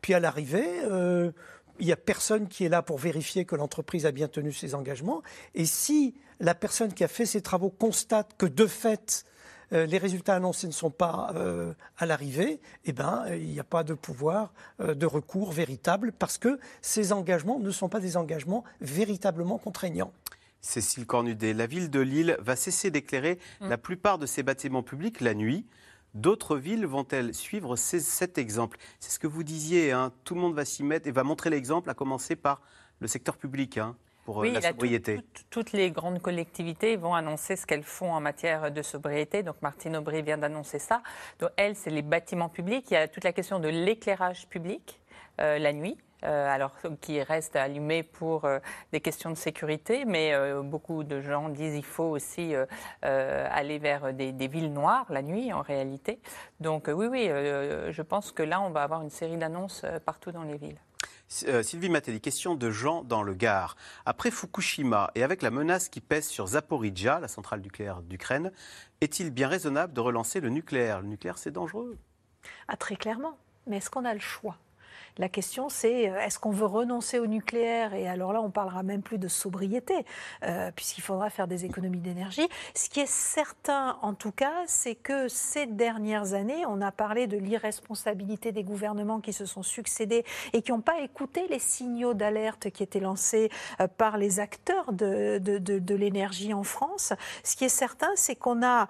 Puis à l'arrivée, euh, il n'y a personne qui est là pour vérifier que l'entreprise a bien tenu ses engagements. Et si la personne qui a fait ces travaux constate que de fait, euh, les résultats annoncés ne sont pas euh, à l'arrivée, eh ben, euh, il n'y a pas de pouvoir euh, de recours véritable parce que ces engagements ne sont pas des engagements véritablement contraignants. Cécile Cornudet, la ville de Lille va cesser d'éclairer Mm. la plupart de ses bâtiments publics la nuit. D'autres villes vont-elles suivre ces- cet exemple? C'est ce que vous disiez, hein, tout le monde va s'y mettre et va montrer l'exemple, à commencer par le secteur public hein, pour euh, Oui, la tout- sobriété. tout- toutes les grandes collectivités vont annoncer ce qu'elles font en matière de sobriété. Donc Martine Aubry vient d'annoncer ça. Donc elle, c'est les bâtiments publics. Il y a toute la question de l'éclairage public euh, la nuit. euh, alors qui reste allumé pour euh, des questions de sécurité, mais euh, beaucoup de gens disent qu'il faut aussi aller vers des, des villes noires la nuit en réalité. Donc oui, oui, je pense que là on va avoir une série d'annonces partout dans les villes. Euh, Sylvie Matelli, question de Jean dans le Gard. Après Fukushima et avec la menace qui pèse sur Zaporizhia, la centrale nucléaire d'Ukraine, est-il bien raisonnable de relancer le nucléaire? Le nucléaire, c'est dangereux. Ah, très clairement. Mais est-ce qu'on a le choix? La question, c'est euh, est-ce qu'on veut renoncer au nucléaire? Et alors là, on parlera même plus de sobriété, euh, puisqu'il faudra faire des économies d'énergie. Ce qui est certain, en tout cas, c'est que ces dernières années, on a parlé de l'irresponsabilité des gouvernements qui se sont succédés et qui n'ont pas écouté les signaux d'alerte qui étaient lancés euh, par les acteurs de, l'énergie en France. Ce qui est certain, c'est qu'on a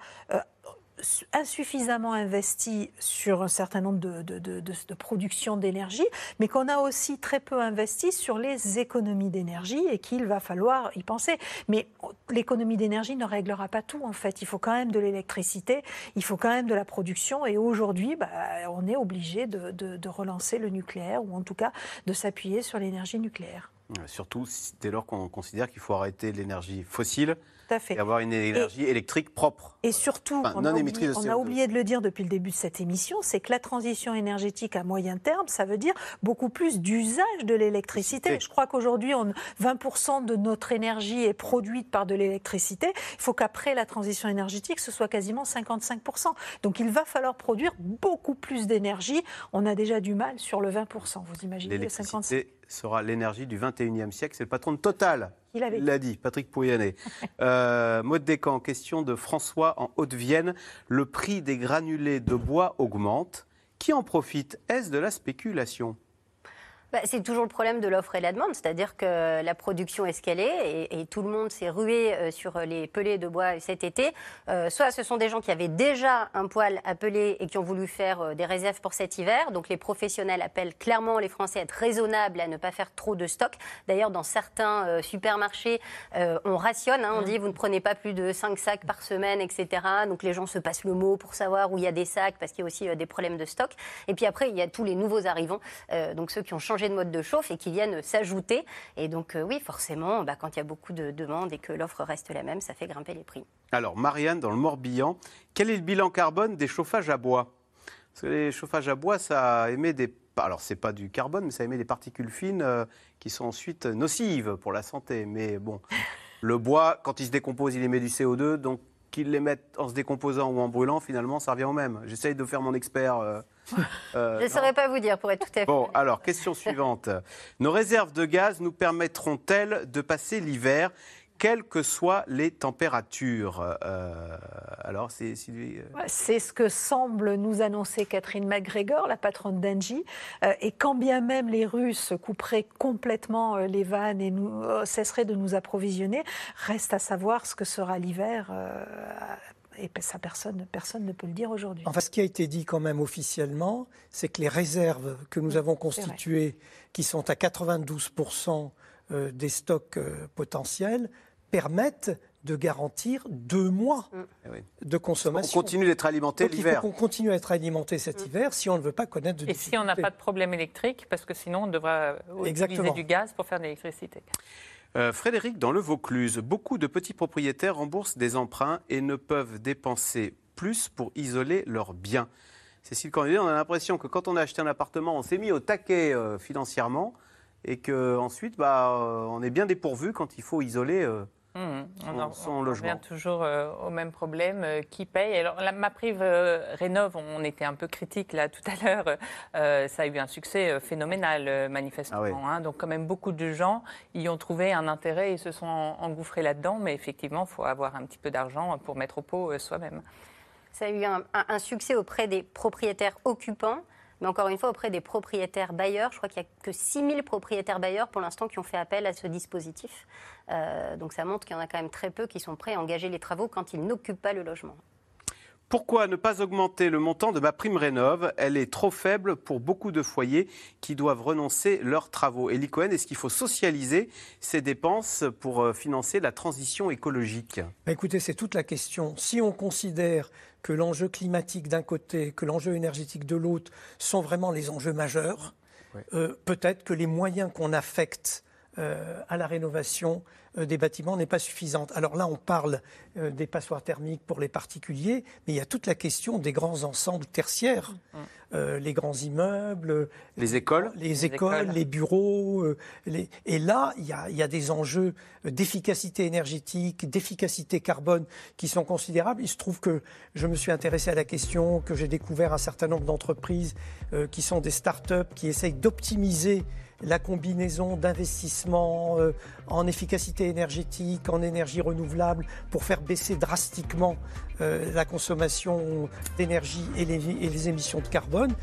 insuffisamment investi sur un certain nombre de, productions d'énergie, mais qu'on a aussi très peu investi sur les économies d'énergie et qu'il va falloir y penser. Mais l'économie d'énergie ne réglera pas tout, en fait. Il faut quand même de l'électricité, il faut quand même de la production, et aujourd'hui, bah, on est obligé de relancer le nucléaire, ou en tout cas de s'appuyer sur l'énergie nucléaire. Surtout dès lors qu'on considère qu'il faut arrêter l'énergie fossile fait. et avoir une énergie et, électrique propre. Et surtout, enfin, on, a oublié, on, a oublié, de le dire depuis le début de cette émission, c'est que la transition énergétique à moyen terme, ça veut dire beaucoup plus d'usage de l'électricité. Je crois qu'aujourd'hui, 20% de notre énergie est produite par de l'électricité. Il faut qu'après la transition énergétique, ce soit quasiment 55%. Donc il va falloir produire beaucoup plus d'énergie. On a déjà du mal sur le 20%, vous imaginez le 55% sera l'énergie du 21e siècle. C'est le patron de Total. Il l'a dit, Patrick Pouyanné. euh, Maud Descamps, question de François en Haute-Vienne. Le prix des granulés de bois augmente. Qui en profite? Est-ce de la spéculation? Bah, c'est toujours le problème de l'offre et la demande, c'est-à-dire que la production est ce qu'elle est et, et, tout le monde s'est rué euh, sur les pelés de bois cet été. Euh, soit ce sont des gens qui avaient déjà un poêle à peler et qui ont voulu faire euh, des réserves pour cet hiver. Donc les professionnels appellent clairement les Français à être raisonnables, à ne pas faire trop de stock. D'ailleurs, dans certains euh, supermarchés, euh, on rationne, hein, on dit vous ne prenez pas plus de 5 sacs par semaine, etc. Donc les gens se passent le mot pour savoir où il y a des sacs parce qu'il y a aussi des problèmes de stock. Et puis après, il y a tous les nouveaux arrivants, donc ceux qui ont changé de mode de chauffe et qui viennent s'ajouter. Et donc euh, oui, forcément, bah, quand il y a beaucoup de demandes et que l'offre reste la même, ça fait grimper les prix. Alors Marianne, dans le Morbihan, quel est le bilan carbone des chauffages à bois? Parce que les chauffages à bois, ça émet des... Alors c'est pas du carbone, mais ça émet des particules fines euh, qui sont ensuite nocives pour la santé. Mais bon, le bois, quand il se décompose, il émet du CO2, donc qu'ils les mettent en se décomposant ou en brûlant, finalement, ça revient au même. J'essaye de faire mon expert. Euh, euh, Je ne saurais pas vous dire, pour être tout à fait. Bon, alors, question suivante. Nos réserves de gaz nous permettront-elles de passer l'hiver? Quelles que soient les températures. Euh, alors, c'est Sylvie. Euh... C'est ce que semble nous annoncer Catherine McGregor, la patronne d'Engie. Euh, et quand bien même les Russes couperaient complètement euh, les vannes et nous, euh, cesseraient de nous approvisionner, reste à savoir ce que sera l'hiver. Euh, et ça, personne, personne ne peut le dire aujourd'hui. Enfin, ce qui a été dit quand même officiellement, c'est que les réserves que nous avons constituées, qui sont à 92% des stocks potentiels, permettent de garantir deux mois mmh. de consommation. On continue d'être alimenté l'hiver. Il faut qu'on continue à être alimenté cet mmh. hiver si on ne veut pas connaître de Et si on n'a pas de problème électrique, parce que sinon on devra Exactement. utiliser du gaz pour faire de l'électricité. Euh, Frédéric, dans le Vaucluse, beaucoup de petits propriétaires remboursent des emprunts et ne peuvent dépenser plus pour isoler leurs biens. Cécile Cornudet, on a l'impression que quand on a acheté un appartement, on s'est mis au taquet euh, financièrement et qu'ensuite, bah, euh, on est bien dépourvu quand il faut isoler euh, Mmh, son, on, son on logement. revient toujours euh, au même problème, euh, qui paye Alors, la, ma prive euh, rénove, on était un peu critique là tout à l'heure, euh, ça a eu un succès phénoménal euh, manifestement. Ah oui. hein. donc quand même beaucoup de gens y ont trouvé un intérêt et se sont engouffrés là-dedans, mais effectivement, il faut avoir un petit peu d'argent pour mettre au pot euh, soi-même. Ça a eu un, un- un succès auprès des propriétaires occupants, mais encore une fois auprès des propriétaires bailleurs. Je crois qu'il n'y a que 6 000 propriétaires bailleurs pour l'instant qui ont fait appel à ce dispositif. Euh, donc ça montre qu'il y en a quand même très peu qui sont prêts à engager les travaux quand ils n'occupent pas le logement. Pourquoi ne pas augmenter le montant de ma prime rénov? Elle est trop faible pour beaucoup de foyers qui doivent renoncer leurs travaux. Elie Cohen, est-ce qu'il faut socialiser ces dépenses pour euh, financer la transition écologique? Ben, Écoutez, c'est toute la question. Si on considère que l'enjeu climatique d'un côté, que l'enjeu énergétique de l'autre sont vraiment les enjeux majeurs, Ouais. euh, peut-être que les moyens qu'on affecte euh, à la rénovation des bâtiments n'est pas suffisante. Alors là, on parle euh, des passoires thermiques pour les particuliers, mais il y a toute la question des grands ensembles tertiaires, Mmh. euh, les grands immeubles, Les écoles les écoles, les bureaux. euh, les- Et là, il y, a, il y a des enjeux d'efficacité énergétique, d'efficacité carbone qui sont considérables. Il se trouve que je me suis intéressé à la question, que j'ai découvert un certain nombre d'entreprises euh, qui sont des start-up qui essayent d'optimiser la combinaison d'investissements euh, en efficacité énergétique, en énergie renouvelable, pour faire baisser drastiquement euh, la consommation d'énergie et les, et les émissions de carbone.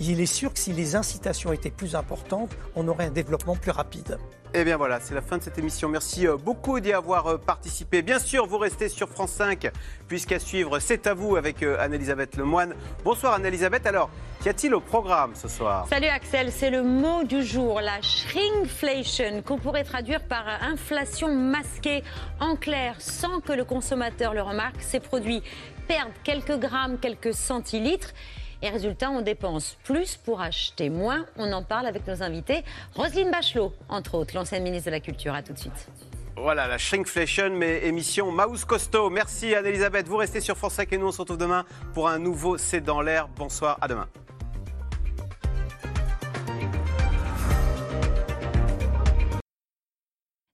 Il est sûr que si les incitations étaient plus importantes, on aurait un développement plus rapide. Eh bien voilà, c'est la fin de cette émission. Merci euh, beaucoup d'y avoir euh, participé. Bien sûr, vous restez sur France 5, puisqu'à suivre, c'est à vous avec euh, Anne-Elisabeth Lemoine. Bonsoir Anne-Elisabeth. Alors, qu'y a-t-il au programme ce soir? Salut Axel, c'est le mot du jour, la shrinkflation, qu'on pourrait traduire par inflation masquée. En clair, sans que le consommateur le remarque, ces produits perdent quelques grammes, quelques centilitres. Et résultat, on dépense plus pour acheter moins. On en parle avec nos invités. Roselyne Bachelot, entre autres, l'ancienne ministre de la Culture. À tout de suite. Voilà, la Shrinkflation, mais émission Mouse Costaud. Merci Anne-Elisabeth. Vous restez sur France 5 et nous, on se retrouve demain pour un nouveau C'est dans l'air. Bonsoir, à demain.